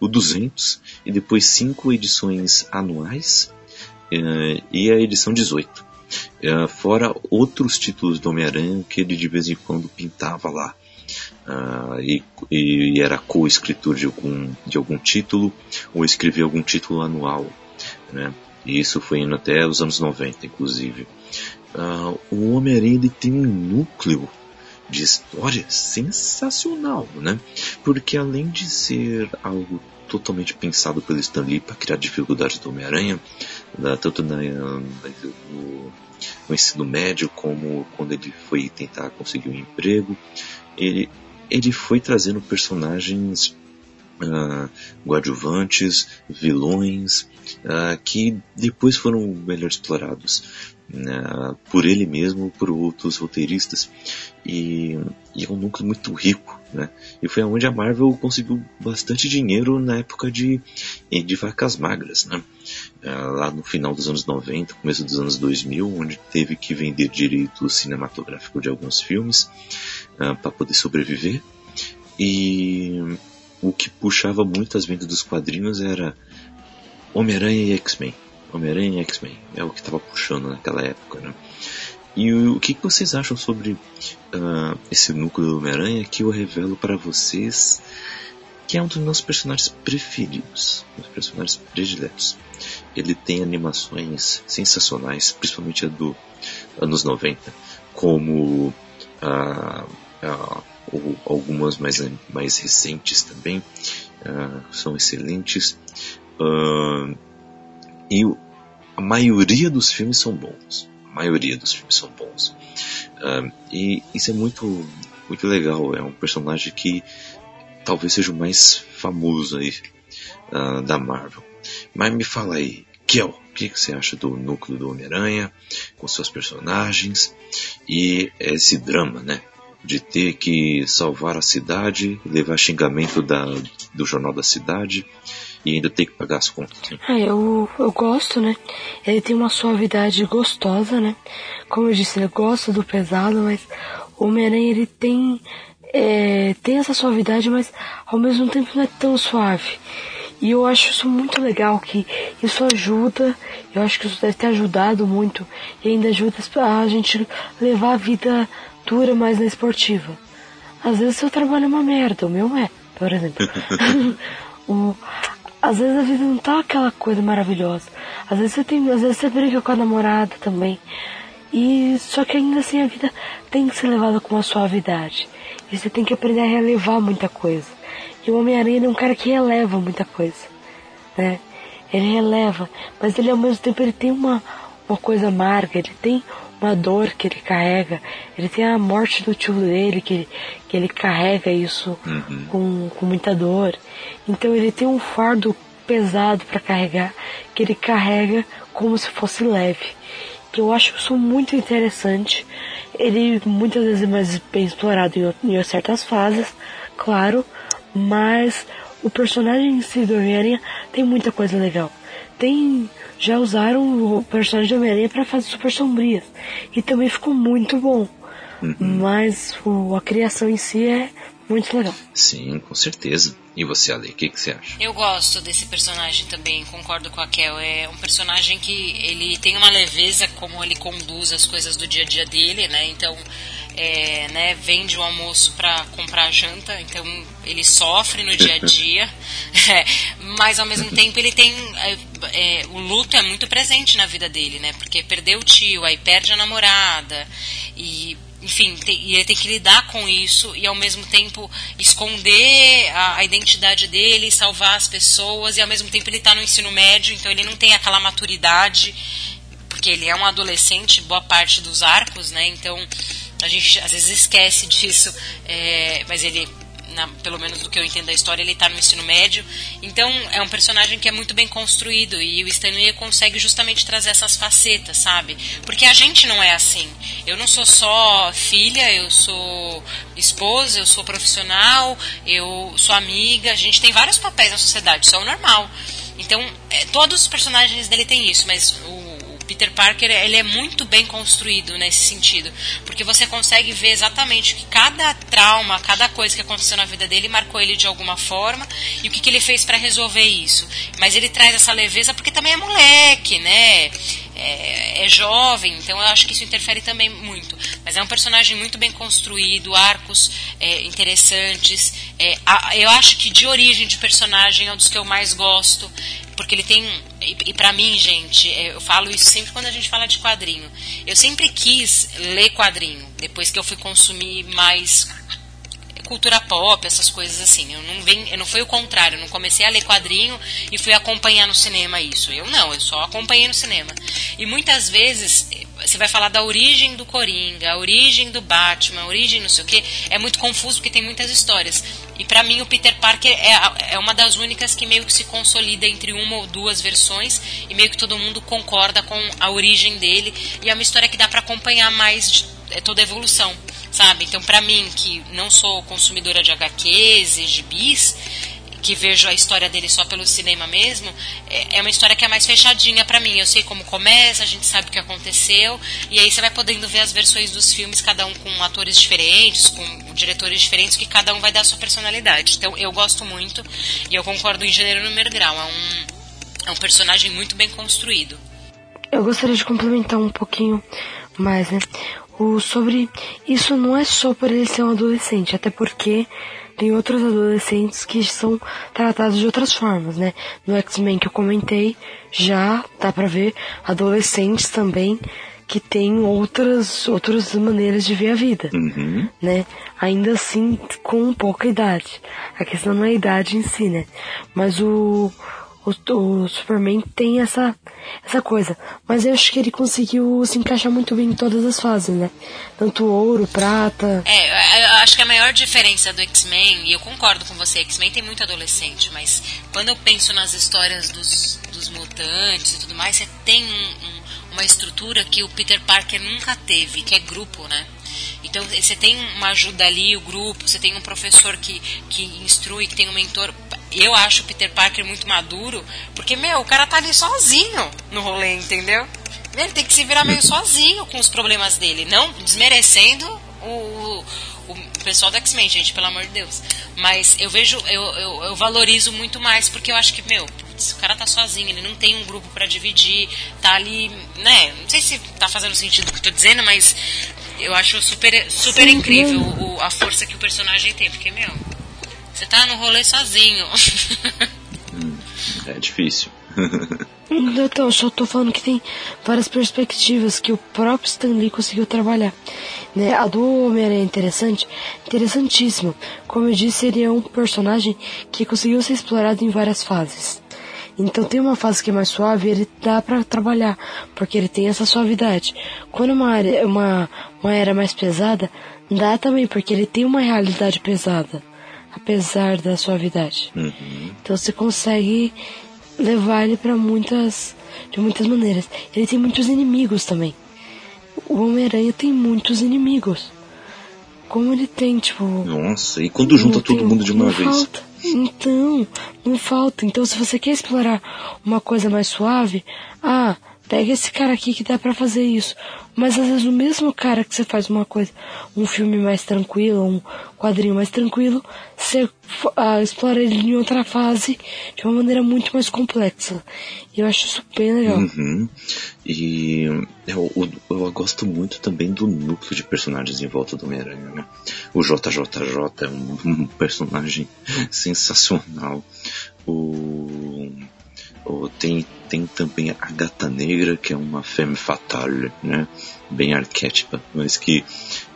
o 200 e depois cinco edições anuais uh, e a edição 18. Uh, eh, fora outros títulos do Homem-Aranha que ele de vez em quando pintava lá. Uh, e, e, era co-escritor de algum, de algum título ou escrevia algum título anual. Né? E isso foi indo até os anos 90, inclusive. Uh, o Homem-Aranha tem um núcleo de história sensacional, né? Porque além de ser algo totalmente pensado pelo Stan Lee para criar dificuldades do Homem-Aranha, tanto na, no, no, ensino médio como quando ele foi tentar conseguir um emprego, ele, ele foi trazendo personagens uh, vilões, uh, que depois foram melhor explorados uh, por ele mesmo, por outros roteiristas. E, e, é um núcleo muito rico, né? E foi onde a Marvel conseguiu bastante dinheiro na época de, de vacas magras, né? Uh, lá no final dos anos 90, começo dos anos 2000, onde teve que vender direito cinematográfico de alguns filmes uh, para poder sobreviver. E o que puxava muito as vendas dos quadrinhos era Homem-Aranha e X-Men. Homem-Aranha e X-Men é o que estava puxando naquela época, né? E o, o que, que vocês acham sobre uh, esse núcleo do Homem-Aranha que eu revelo para vocês que é um dos meus personagens preferidos, meus personagens prediletos. Ele tem animações sensacionais, principalmente a do anos 90, como uh, uh, ou algumas mais, mais recentes também, uh, são excelentes. Uh, e a maioria dos filmes são bons. A maioria dos filmes são bons. Uh, e isso é muito, muito legal. É um personagem que talvez seja o mais famoso aí da Marvel. Mas me fala aí, Kel, o que você acha do núcleo do Homem-Aranha, com seus personagens e esse drama, né? De ter que salvar a cidade, levar xingamento da, do jornal da cidade e ainda ter que pagar as contas. Ah, eu, eu gosto, né? Ele tem uma suavidade gostosa, né? Como eu disse, eu gosto do pesado, mas o Homem-Aranha ele tem, é, tem essa suavidade, mas ao mesmo tempo não é tão suave. E eu acho isso muito legal, que isso ajuda, eu acho que isso deve ter ajudado muito, e ainda ajuda a gente levar a vida dura mais na esportiva. Às vezes seu trabalho é uma merda, o meu é, por exemplo. o, às vezes a vida não tá aquela coisa maravilhosa. Às vezes você tem, às vezes você briga com a namorada também. E só que ainda assim a vida tem que ser levada com uma suavidade. E você tem que aprender a relevar muita coisa. E o Homem-Aranha é um cara que releva muita coisa, né? Ele releva, mas ele ao mesmo tempo ele tem uma uma coisa amarga, ele tem uma dor que ele carrega. Ele tem a morte do tio dele, que ele, que ele carrega isso uhum. com, com muita dor. Então ele tem um fardo pesado para carregar, que ele carrega como se fosse leve. Que eu acho isso muito interessante. Ele muitas vezes é mais bem explorado em, em certas fases, claro, Mas o personagem em si do Homem-Aranha tem muita coisa legal. Tem. Já usaram o personagem do Homem-Aranha para fazer super sombrias. E também ficou muito bom. Uhum. Mas o, a criação em si é muito legal. Sim, com certeza. E você, Ale, o que, que você acha? Eu gosto desse personagem também, concordo com a Kel. É um personagem que ele tem uma leveza como ele conduz as coisas do dia a dia dele, né? Então, é, né, vende o almoço para comprar a janta, então ele sofre no dia a dia, é, mas ao mesmo tempo ele tem. É, é, o luto é muito presente na vida dele, né? Porque perdeu o tio, aí perde a namorada, e enfim, tem, e ele tem que lidar com isso e ao mesmo tempo esconder a, a, identidade dele, salvar as pessoas, e ao mesmo tempo ele está no ensino médio, então ele não tem aquela maturidade, porque ele é um adolescente, boa parte dos arcos, né? Então a gente às vezes esquece disso, é, mas ele na, pelo menos do que eu entendo da história, ele está no ensino médio. Então, é um personagem que é muito bem construído e o Stanley consegue justamente trazer essas facetas, sabe? Porque a gente não é assim. Eu não sou só filha, eu sou esposa, eu sou profissional, eu sou amiga. A gente tem vários papéis na sociedade, isso é o normal. Então, é, todos os personagens dele têm isso, mas o Peter Parker ele é muito bem construído nesse sentido, porque você consegue ver exatamente que cada trauma, cada coisa que aconteceu na vida dele marcou ele de alguma forma e o que, que ele fez para resolver isso. Mas ele traz essa leveza porque também é moleque, né? É, é, jovem, então eu acho que isso interfere também muito. Mas é um personagem muito bem construído, arcos é, interessantes. É, a, eu acho que de origem de personagem é um dos que eu mais gosto. Porque ele tem. E, e para mim, gente, é, eu falo isso sempre quando a gente fala de quadrinho. Eu sempre quis ler quadrinho, depois que eu fui consumir mais cultura pop, essas coisas assim. Eu não, vem, eu não foi o contrário, eu não comecei a ler quadrinho e fui acompanhar no cinema isso. Eu não, eu só acompanhei no cinema. E muitas vezes você vai falar da origem do Coringa, a origem do Batman, a origem não sei o que, é muito confuso porque tem muitas histórias. E para mim o Peter Parker é, é uma das únicas que meio que se consolida entre uma ou duas versões e meio que todo mundo concorda com a origem dele e é uma história que dá para acompanhar mais de, é toda a evolução sabe? Então, para mim, que não sou consumidora de HQs e gibis, que vejo a história dele só pelo cinema mesmo, é, é uma história que é mais fechadinha para mim. Eu sei como começa, a gente sabe o que aconteceu, e aí você vai podendo ver as versões dos filmes, cada um com atores diferentes, com diretores diferentes, que cada um vai dar a sua personalidade. Então, eu gosto muito, e eu concordo em gênero número grau. É um, é um personagem muito bem construído. Eu gostaria de complementar um pouquinho mais, né? O, sobre isso não é só por ele ser um adolescente, até porque tem outros adolescentes que são tratados de outras formas, né? No X-Men que eu comentei, já dá pra ver adolescentes também que têm outras, outras maneiras de ver a vida, uhum. né? Ainda assim, com pouca idade. A questão não é a idade em si, né? Mas o, o, o Superman tem essa, essa coisa. Mas eu acho que ele conseguiu se encaixar muito bem em todas as fases, né? Tanto ouro, prata. É, eu acho que a maior diferença do X-Men, e eu concordo com você, X-Men tem muito adolescente, mas quando eu penso nas histórias dos, dos mutantes e tudo mais, você tem um, um, uma estrutura que o Peter Parker nunca teve, que é grupo, né? Então você tem uma ajuda ali, o grupo, você tem um professor que, que instrui, que tem um mentor eu acho o Peter Parker muito maduro, porque, meu, o cara tá ali sozinho no rolê, entendeu? Ele tem que se virar meio sozinho com os problemas dele, não desmerecendo o, o pessoal do X-Men, gente, pelo amor de Deus. Mas eu vejo, eu, eu, eu, valorizo muito mais, porque eu acho que, meu, putz, o cara tá sozinho, ele não tem um grupo para dividir, tá ali, né? Não sei se tá fazendo sentido o que eu tô dizendo, mas eu acho super, super Sim, incrível o, a força que o personagem tem, porque, meu, você tá no rolê sozinho. Hum, é difícil. então, eu só tô falando que tem várias perspectivas que o próprio Stan Lee conseguiu trabalhar. Né? A do Homem-Aranha é interessante, interessantíssimo. Como eu disse, ele é um personagem que conseguiu ser explorado em várias fases. Então tem uma fase que é mais suave, ele dá para trabalhar, porque ele tem essa suavidade. Quando uma, área, uma, uma era mais pesada, dá também, porque ele tem uma realidade pesada apesar da suavidade. Uhum. Então você consegue levar ele para muitas de muitas maneiras. Ele tem muitos inimigos também. O Homem-Aranha tem muitos inimigos. como ele tem, tipo. Nossa, e quando junta todo tem, mundo de uma vez? Falta. Então, não falta. Então, se você quer explorar uma coisa mais suave, ah, pega esse cara aqui que dá para fazer isso. Mas às vezes o mesmo cara que você faz uma coisa, um filme mais tranquilo, um quadrinho mais tranquilo, você ah, explora ele em outra fase de uma maneira muito mais complexa. E eu acho isso bem legal. Uhum. E eu, eu, eu, gosto muito também do núcleo de personagens em volta do Homem-Aranha, né? O JJJ é um, um personagem sensacional. O tem, tem também a Gata Negra, que é uma femme fatale, né? Bem arquétipa, mas que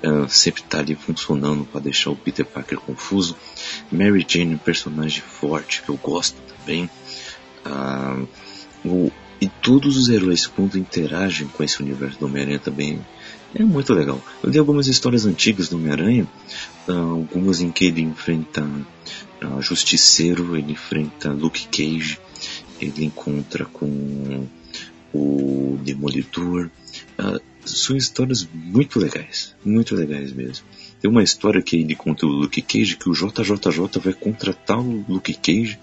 uh, sempre está ali funcionando para deixar o Peter Parker confuso. Mary Jane, um personagem forte que eu gosto também. Uh, o, e todos os heróis, quando interagem com esse universo do Homem-Aranha também, é muito legal. Eu li algumas histórias antigas do Homem-Aranha, uh, algumas em que ele enfrenta uh, Justiceiro, ele enfrenta Luke Cage, ele encontra com o Demolidor. Uh, são histórias muito legais, muito legais mesmo. Tem uma história que ele conta o Luke Cage que o JJJ vai contratar o Luke Cage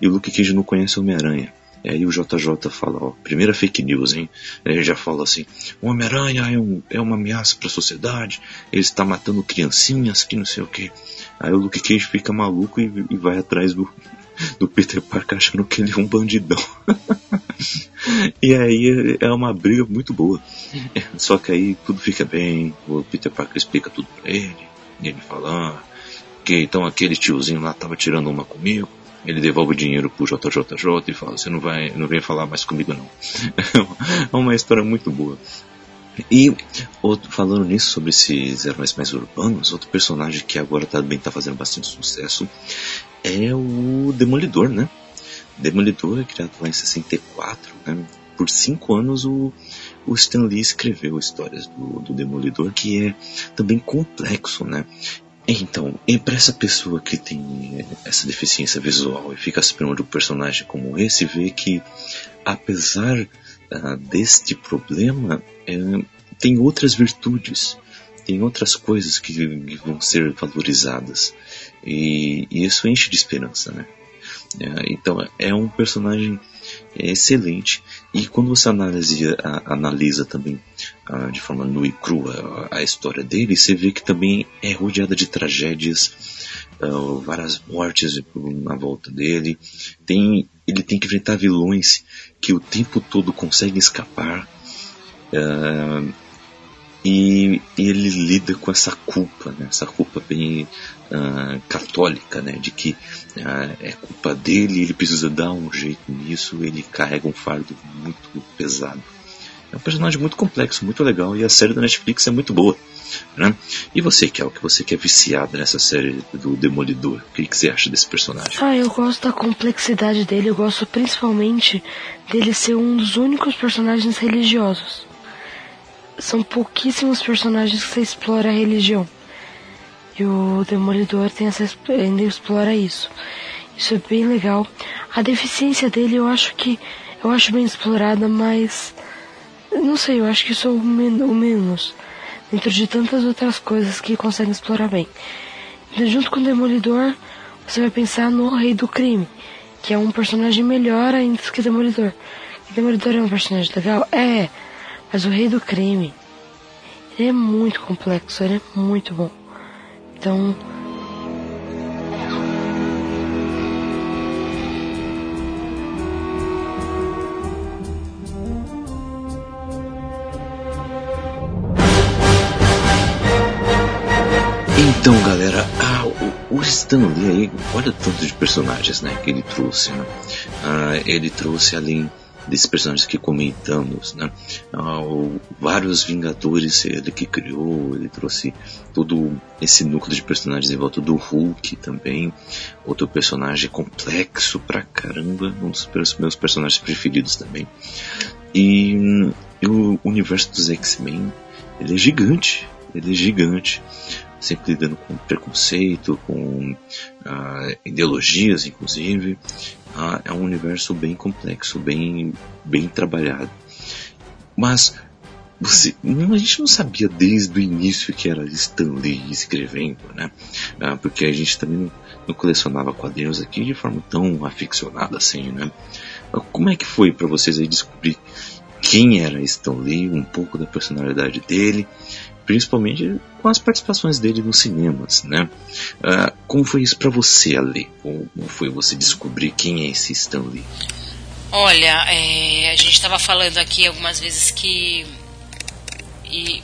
e o Luke Cage não conhece o Homem-Aranha. Aí o JJ fala, ó, primeira fake news, hein? Aí ele já fala assim, o Homem-Aranha é, um, é uma ameaça para a sociedade, ele está matando criancinhas, que não sei o que. Aí o Luke Cage fica maluco e, e vai atrás do, do Peter Parker achando que ele é um bandidão. e aí é uma briga muito boa. Só que aí tudo fica bem, o Peter Parker explica tudo pra ele, e ele fala, ah, que então aquele tiozinho lá tava tirando uma comigo. Ele devolve o dinheiro pro JJJ e fala, você não vai, não vem falar mais comigo não. é uma história muito boa. E outro, falando nisso sobre esses heróis mais urbanos, outro personagem que agora também está fazendo bastante sucesso é o Demolidor, né? Demolidor é criado lá em 64, né? Por cinco anos o, o Stan Lee escreveu histórias do, do Demolidor, que é também complexo, né? Então, e para essa pessoa que tem essa deficiência visual e fica esperando um personagem como esse, vê que apesar uh, deste problema, uh, tem outras virtudes, tem outras coisas que, que vão ser valorizadas. E, e isso enche de esperança, né? É, então é um personagem excelente e quando você analisa, analisa também ah, de forma nua e crua a, história dele, você vê que também é rodeada de tragédias, ah, várias mortes na volta dele. Tem, ele tem que enfrentar vilões que o tempo todo conseguem escapar. Uh, e, ele lida com essa culpa, né? essa culpa bem uh, católica, né? de que uh, é culpa dele, ele precisa dar um jeito nisso, ele carrega um fardo muito pesado. É um personagem muito complexo, muito legal, e a série da Netflix é muito boa. Né? E você, Kel, que você que é viciado nessa série do Demolidor, o que, que você acha desse personagem? Ah, eu gosto da complexidade dele, eu gosto principalmente dele ser um dos únicos personagens religiosos são pouquíssimos personagens que você explora a religião. E o Demolidor tem essa, ainda explora isso. Isso é bem legal. A deficiência dele eu acho que eu acho bem explorada, mas não sei, eu acho que isso é o, men o menos dentro de tantas outras coisas que conseguem explorar bem. Então, junto com o Demolidor, você vai pensar no Rei do Crime, que é um personagem melhor ainda que o Demolidor. O Demolidor é um personagem legal? É, mas o Rei do Crime, ele é muito complexo, ele é muito bom. Então. Então, galera, ah, o, o Stan Lee aí, olha tanto de personagens, né, que ele trouxe, né? Ah, ele trouxe além desses personagens que comentamos, né? Ah, vários Vingadores ele que criou, ele trouxe todo esse núcleo de personagens em volta do Hulk também, outro personagem complexo pra caramba, um dos meus personagens preferidos também. E, e o universo dos X-Men, ele é gigante, ele é gigante sempre lidando com preconceito, com uh, ideologias, inclusive. Uh, é um universo bem complexo, bem, bem trabalhado. Mas você, a gente não sabia desde o início que era Stan Lee escrevendo, né? Ah, porque a gente também não, não, colecionava quadrinhos aqui de forma tão aficionada assim, né? Como é que foi para vocês aí descobrir quem era Stan Lee, um pouco da personalidade dele, principalmente com as participações dele nos cinemas, né? Uh, como foi isso para você, Ale? Como foi você descobrir quem é esse Stan Lee? Olha, é, a gente estava falando aqui algumas vezes que e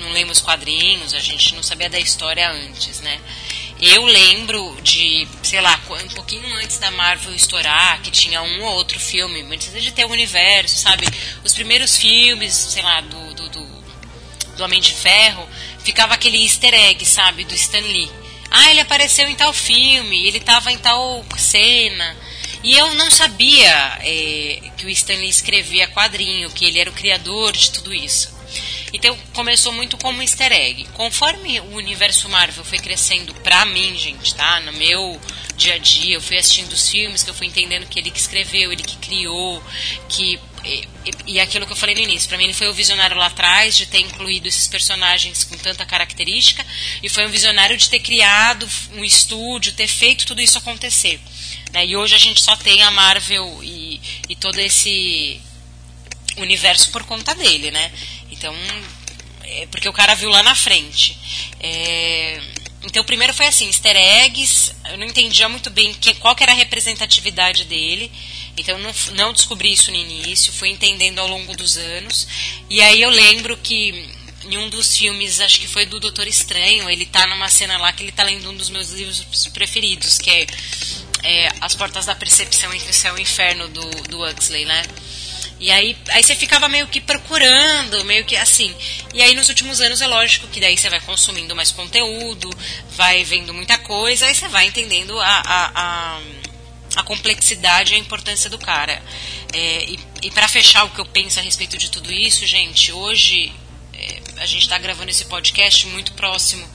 não lemos quadrinhos, a gente não sabia da história antes, né? Eu lembro de, sei lá, um pouquinho antes da Marvel estourar, que tinha um ou outro filme, antes de ter o universo, sabe? Os primeiros filmes, sei lá, do, do, do, do Homem de Ferro, ficava aquele easter egg, sabe? Do Stan Lee. Ah, ele apareceu em tal filme, ele estava em tal cena. E eu não sabia é, que o Stan Lee escrevia quadrinho, que ele era o criador de tudo isso. Então começou muito como easter egg. Conforme o universo Marvel foi crescendo pra mim, gente, tá? No meu dia a dia, eu fui assistindo os filmes, que eu fui entendendo que ele que escreveu, ele que criou, que e, e, aquilo que eu falei no início, para mim ele foi o visionário lá atrás de ter incluído esses personagens com tanta característica e foi um visionário de ter criado um estúdio, ter feito tudo isso acontecer. Né? E hoje a gente só tem a Marvel e, e todo esse universo por conta dele, né? Então, é porque o cara viu lá na frente. É, então, primeiro foi assim, easter eggs, eu não entendia muito bem que, qual que era a representatividade dele, então não, não descobri isso no início, fui entendendo ao longo dos anos. E aí eu lembro que em um dos filmes, acho que foi do Doutor Estranho, ele tá numa cena lá que ele tá lendo um dos meus livros preferidos, que é, é As Portas da Percepção entre o Céu e o Inferno, do, do Huxley, né? E aí, aí você ficava meio que procurando, meio que assim. E aí nos últimos anos é lógico que daí você vai consumindo mais conteúdo, vai vendo muita coisa, aí você vai entendendo a, a, a, a complexidade e a importância do cara. É, e e para fechar o que eu penso a respeito de tudo isso, gente, hoje é, a gente está gravando esse podcast muito próximo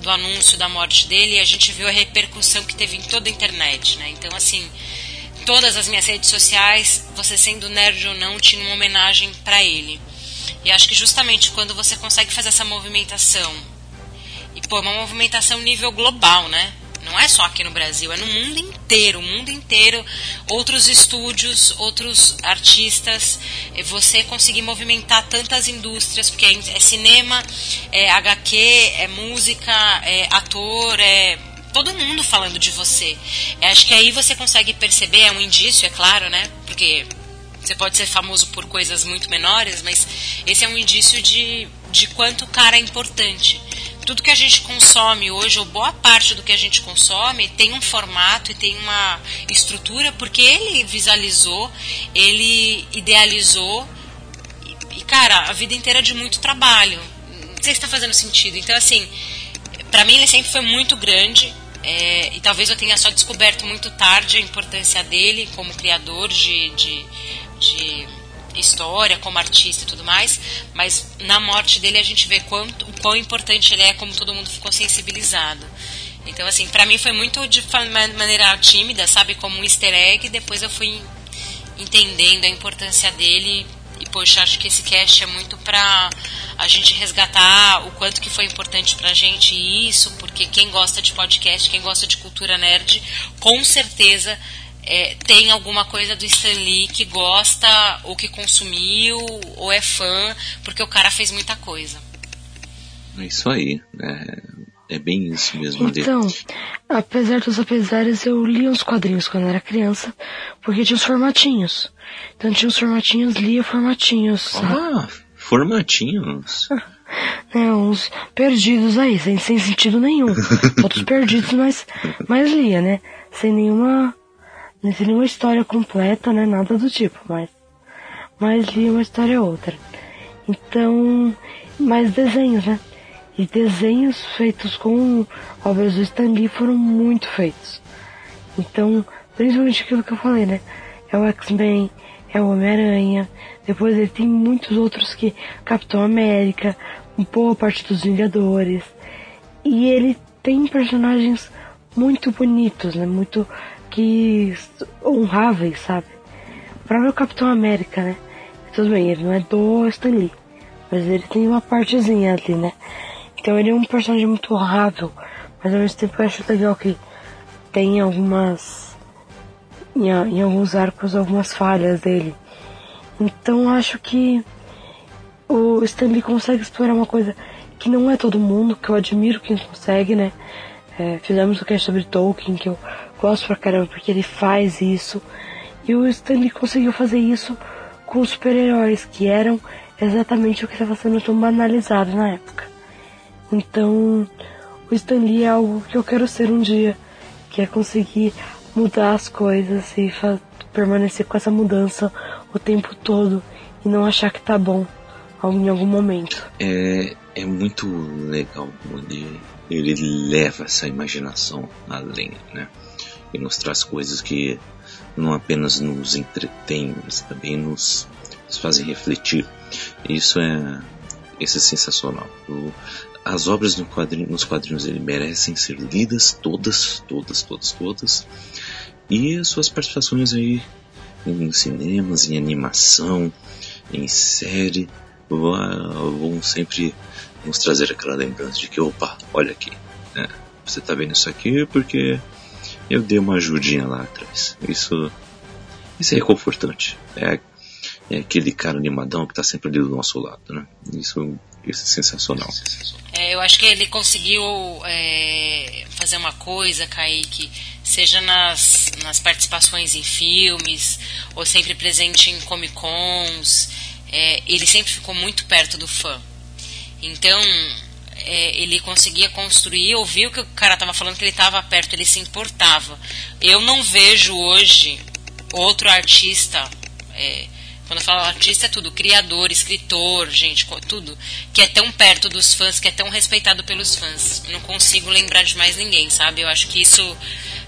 do anúncio da morte dele e a gente viu a repercussão que teve em toda a internet, né? Então, assim, todas as minhas redes sociais, você sendo nerd ou não, tinha uma homenagem para ele. E acho que justamente quando você consegue fazer essa movimentação, e pô, uma movimentação nível global, né? Não é só aqui no Brasil, é no mundo inteiro, o mundo inteiro, outros estúdios, outros artistas, você conseguir movimentar tantas indústrias, porque é cinema, é HQ, é música, é ator, é todo mundo falando de você. Eu acho que aí você consegue perceber, é um indício, é claro, né? Porque você pode ser famoso por coisas muito menores, mas esse é um indício de, de quanto o cara é importante. Tudo que a gente consome hoje, ou boa parte do que a gente consome, tem um formato e tem uma estrutura, porque ele visualizou, ele idealizou, e, cara, a vida inteira de muito trabalho. Não sei se está fazendo sentido. Então, assim, para mim ele sempre foi muito grande, é, e talvez eu tenha só descoberto muito tarde a importância dele como criador de, de, de, história, como artista e tudo mais, mas na morte dele a gente vê quanto, o quão importante ele é, como todo mundo ficou sensibilizado. Então, assim, para mim foi muito de maneira tímida, sabe, como um easter egg, depois eu fui entendendo a importância dele e, poxa, acho que esse cast é muito pra a gente resgatar o quanto que foi importante pra gente isso, porque quem gosta de podcast, quem gosta de cultura nerd, com certeza é, tem alguma coisa do Stan Lee que gosta, ou que consumiu, ou é fã, porque o cara fez muita coisa. É isso aí. É, é bem isso mesmo. Então, apesar dos apesares, eu li uns quadrinhos quando era criança, porque tinha os formatinhos. Então tinha os formatinhos, lia formatinhos. Ah, formatinhos? É, uns perdidos aí, sem, sem sentido nenhum. Outros perdidos, mas, mas lia, né? Sem nenhuma, sem nenhuma história completa, né? Nada do tipo, mas, mas lia uma história ou outra. Então, mais desenhos, né? E desenhos feitos com obras do Stan Lee foram muito feitos. Então, principalmente aquilo que eu falei, né? É o X-Men, é o Homem-Aranha. Depois ele tem muitos outros que Capitão América, um boa parte dos Vingadores. E ele tem personagens muito bonitos, né? Muito que honráveis, sabe? O próprio Capitão América, né? Tudo bem, ele não é do Stan Lee, mas ele tem uma partezinha ali, né? Então ele é um personagem muito rápido, mas ao mesmo tempo eu acho legal que tem algumas. Em, em alguns arcos, algumas falhas dele. Então acho que o Stanley consegue explorar uma coisa que não é todo mundo, que eu admiro quem consegue, né? É, fizemos o que é sobre Tolkien, que eu gosto pra caramba, porque ele faz isso. E o Stanley conseguiu fazer isso com os super-heróis, que eram exatamente o que estava sendo tão banalizado na época. Então, o Stanley é algo que eu quero ser um dia, que é conseguir mudar as coisas e permanecer com essa mudança o tempo todo e não achar que tá bom em algum momento. É, é muito legal ele, ele leva essa imaginação além, né? E nos traz coisas que não apenas nos entretêm, mas também nos, nos fazem refletir. Isso é, isso é sensacional. O, as obras no quadrinho, nos quadrinhos ele merecem ser lidas todas, todas, todas, todas. E as suas participações aí em cinemas, em animação, em série, vão sempre nos trazer aquela lembrança de que, opa, olha aqui, né? você está vendo isso aqui porque eu dei uma ajudinha lá atrás. Isso, isso é reconfortante. É, é aquele cara animadão que está sempre ali do nosso lado, né? Isso, isso é sensacional. É, eu acho que ele conseguiu é, fazer uma coisa, Kaique, seja nas, nas participações em filmes, ou sempre presente em Comic Cons, é, ele sempre ficou muito perto do fã. Então, é, ele conseguia construir, ouvir o que o cara estava falando, que ele estava perto, ele se importava. Eu não vejo hoje outro artista, é, quando eu falo artista é tudo, criador, escritor, gente, tudo, que é tão perto dos fãs, que é tão respeitado pelos fãs. Não consigo lembrar de mais ninguém, sabe? Eu acho que isso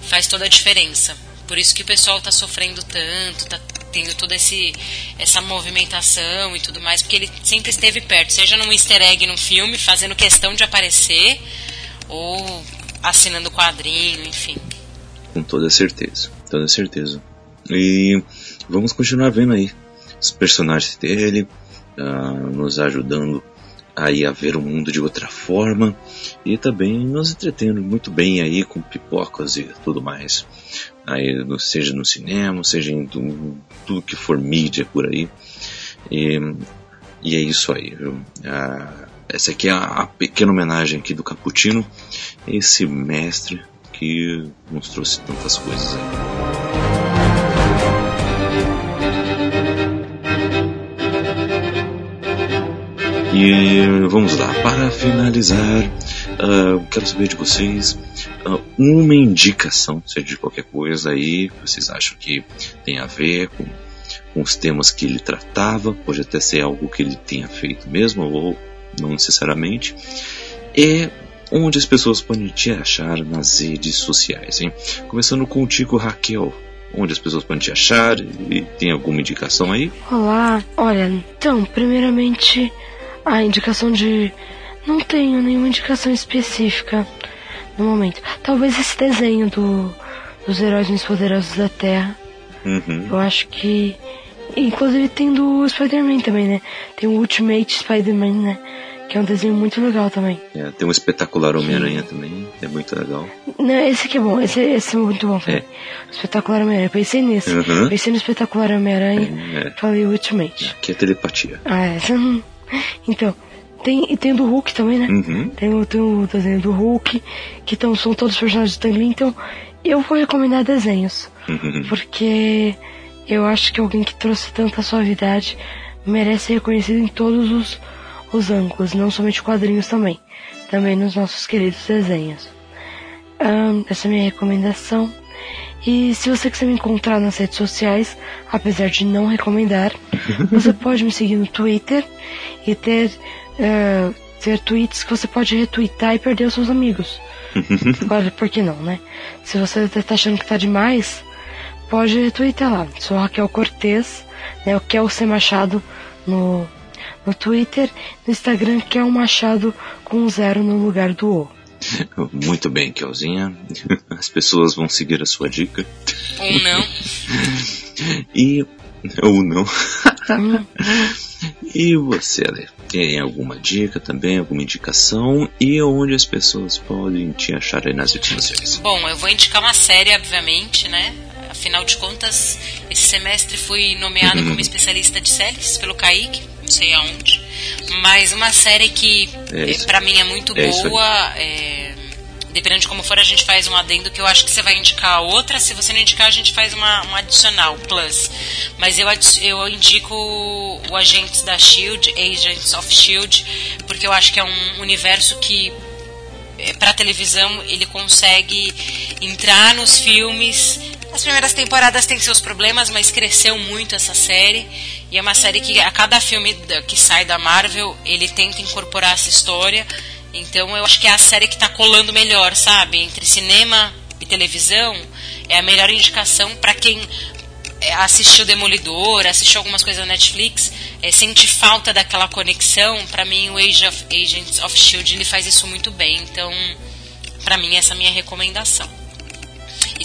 faz toda a diferença. Por isso que o pessoal está sofrendo tanto, está tendo toda essa movimentação e tudo mais, porque ele sempre esteve perto, seja num easter egg num filme, fazendo questão de aparecer, ou assinando quadrinho, enfim. Com toda certeza, toda certeza. E vamos continuar vendo aí os personagens dele, uh, nos ajudando aí a ver o mundo de outra forma e também nos entretendo muito bem aí com pipocas e tudo mais aí, seja no cinema, seja em tudo, tudo que for mídia por aí. E, e é isso aí, viu? Ah, essa aqui é a, pequena homenagem aqui do Caputino, esse mestre que nos trouxe tantas coisas aí. E vamos lá, para finalizar, uh, quero saber de vocês uh, uma indicação, seja de qualquer coisa aí, que vocês acham que tem a ver com, com os temas que ele tratava, pode até ser algo que ele tenha feito mesmo, ou não necessariamente, e onde as pessoas podem te achar nas redes sociais, hein? Começando contigo, Raquel, onde as pessoas podem te achar e tem alguma indicação aí? Olá, olha, então, primeiramente a indicação de. Não tenho nenhuma indicação específica no momento. Talvez esse desenho do, dos heróis mais poderosos da Terra. Uhum. Eu acho que. Inclusive tem do Spider-Man também, né? Tem o Ultimate Spider-Man, né? Que é um desenho muito legal também. É, tem um espetacular Homem-Aranha também, é muito legal. Não, esse aqui é bom, esse, esse é muito bom também. É. Espetacular Homem-Aranha, pensei nesse. Uhum. Pensei no Espetacular Homem-Aranha, é, é. falei Ultimate. Que é telepatia. Ah, é. Então, tem, e tem do Hulk também, né? Uhum. Tem, o, tem o desenho do Hulk, que tão, são todos personagens do Stan Lee, então eu vou recomendar desenhos. Uhum. Porque eu acho que alguém que trouxe tanta suavidade merece ser reconhecido em todos os, os ângulos, não somente quadrinhos também. Também nos nossos queridos desenhos. Um, essa é a minha recomendação. E se você quiser me encontrar nas redes sociais, apesar de não recomendar, você pode me seguir no Twitter e ter, uh, ter tweets que você pode retweetar e perder os seus amigos. Claro, por que não, né? Se você tá achando que tá demais, pode retweetar lá. Sou Raquel Cortez, né? O que é o C Machado no, no Twitter, no Instagram, que é o Machado com zero no lugar do O. Muito bem, Kelzinha. As pessoas vão seguir a sua dica. Ou não. e. Ou não. e você, Ale? Tem alguma dica também, alguma indicação? E onde as pessoas podem te achar aí nas últimas séries? Bom, eu vou indicar uma série, obviamente, né? Afinal de contas, esse semestre fui nomeado como especialista de séries pelo Kaique, não sei aonde. Mas uma série que É é, para mim é muito É boa. é, dependendo de como for, a gente faz um adendo que eu acho que você vai indicar a outra. Se você não indicar, a gente faz uma, uma adicional, plus. Mas eu, eu indico o Agentes da Shield, Agents of Shield, porque eu acho que é um universo que para televisão ele consegue entrar nos filmes. As primeiras temporadas têm seus problemas, mas cresceu muito essa série. E é uma série que a cada filme que sai da Marvel, ele tenta incorporar essa história. Então eu acho que é a série que está colando melhor, sabe? Entre cinema e televisão, é a melhor indicação para quem é, assistiu Demolidor, assistiu algumas coisas na Netflix, é, sente falta daquela conexão, pra mim o Age of, Agents of Shield ele faz isso muito bem. Então, pra mim essa é a minha recomendação.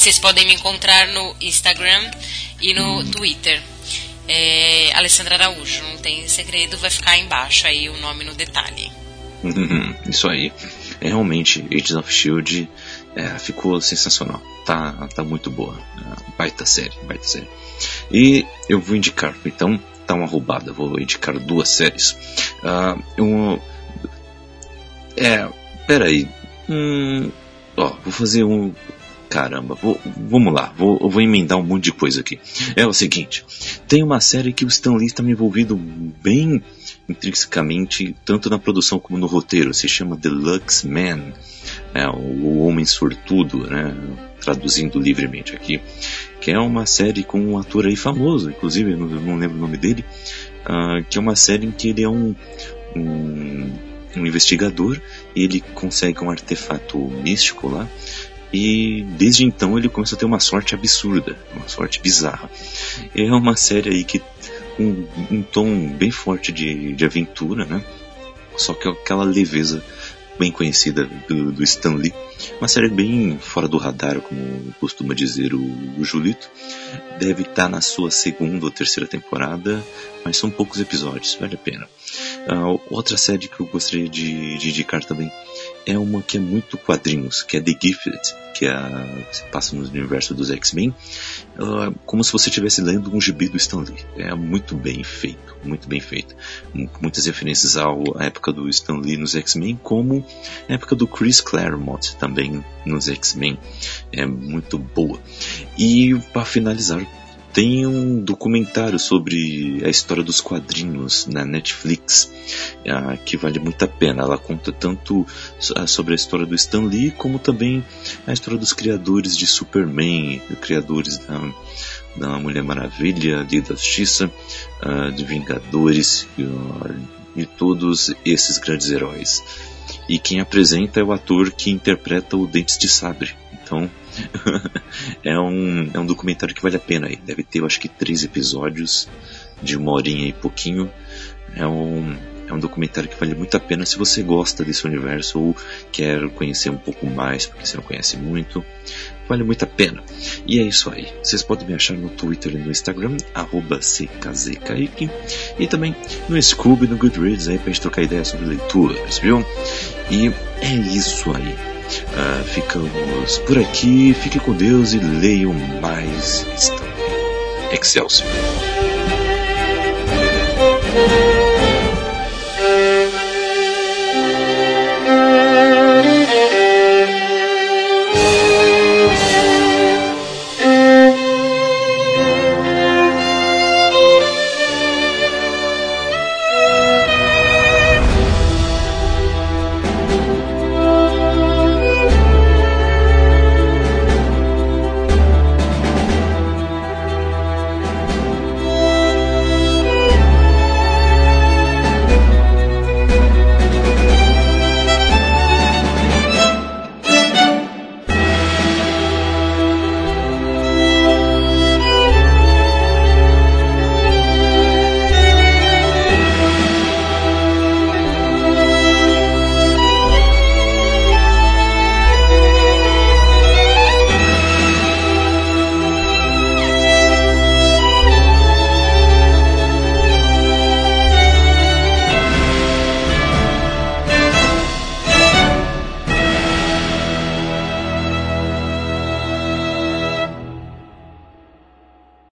Vocês podem me encontrar no Instagram e no Twitter. É, Alessandra Araújo, não tem segredo, vai ficar aí embaixo aí o nome no detalhe. Uhum, Isso aí. É, realmente, Agents of Shield é, ficou sensacional. Tá, tá muito boa. É, baita série, baita série. E eu vou indicar, então, tá uma roubada. Vou indicar duas séries. Ah, um, é, peraí. Hum, ó, vou fazer um. Caramba, vou, vamos lá, vou, eu vou emendar um monte de coisa aqui. É o seguinte: tem uma série que o Stan Lee está me envolvido bem intrinsecamente, tanto na produção como no roteiro. Se chama Deluxe Man, é, o Homem Sortudo, né? Traduzindo livremente aqui. Que é uma série com um ator aí famoso, inclusive, eu não, não lembro o nome dele. ah, que é uma série em que ele é um, um, um investigador e ele consegue um artefato místico lá. E desde então ele começa a ter uma sorte absurda, uma sorte bizarra. É uma série aí que com um tom bem forte de, de aventura, né? Só que aquela leveza bem conhecida do, do Stan Lee. Uma série bem fora do radar, como costuma dizer o, o Julito. Deve estar na sua segunda ou terceira temporada, mas são poucos episódios, vale a pena. Ah, outra série que eu gostaria de, de indicar também é uma que é muito quadrinhos, que é The Gifted, que é se passa no universo dos X-Men, ah, como se você estivesse lendo um gibi do Stan Lee. É muito bem feito, muito bem feito. Muitas referências à época do Stan Lee nos X-Men, como a época do Chris Claremont também nos X-Men. É muito boa. E para finalizar, tem um documentário sobre a história dos quadrinhos na Netflix, ah, que vale muito a pena. Ela conta tanto ah, sobre a história do Stan Lee, como também a história dos criadores de Superman, criadores da, da Mulher Maravilha, Liga da Justiça, ah, de Vingadores e, ah, e todos esses grandes heróis. E quem apresenta é o ator que interpreta o Dentes de Sabre. Então, é, um, é um documentário que vale a pena aí. Deve ter, eu acho que, três episódios de uma horinha e pouquinho. É um, é um documentário que vale muito a pena se você gosta desse universo ou quer conhecer um pouco mais, porque você não conhece muito. Vale muito a pena. E é isso aí. Vocês podem me achar no Twitter e no Instagram, CKZKaique, e também no Scooby e no Goodreads aí pra gente trocar ideia sobre leituras, viu? E é isso aí. Ah, ficamos por aqui. Fiquem com Deus e leiam mais. Excelsior!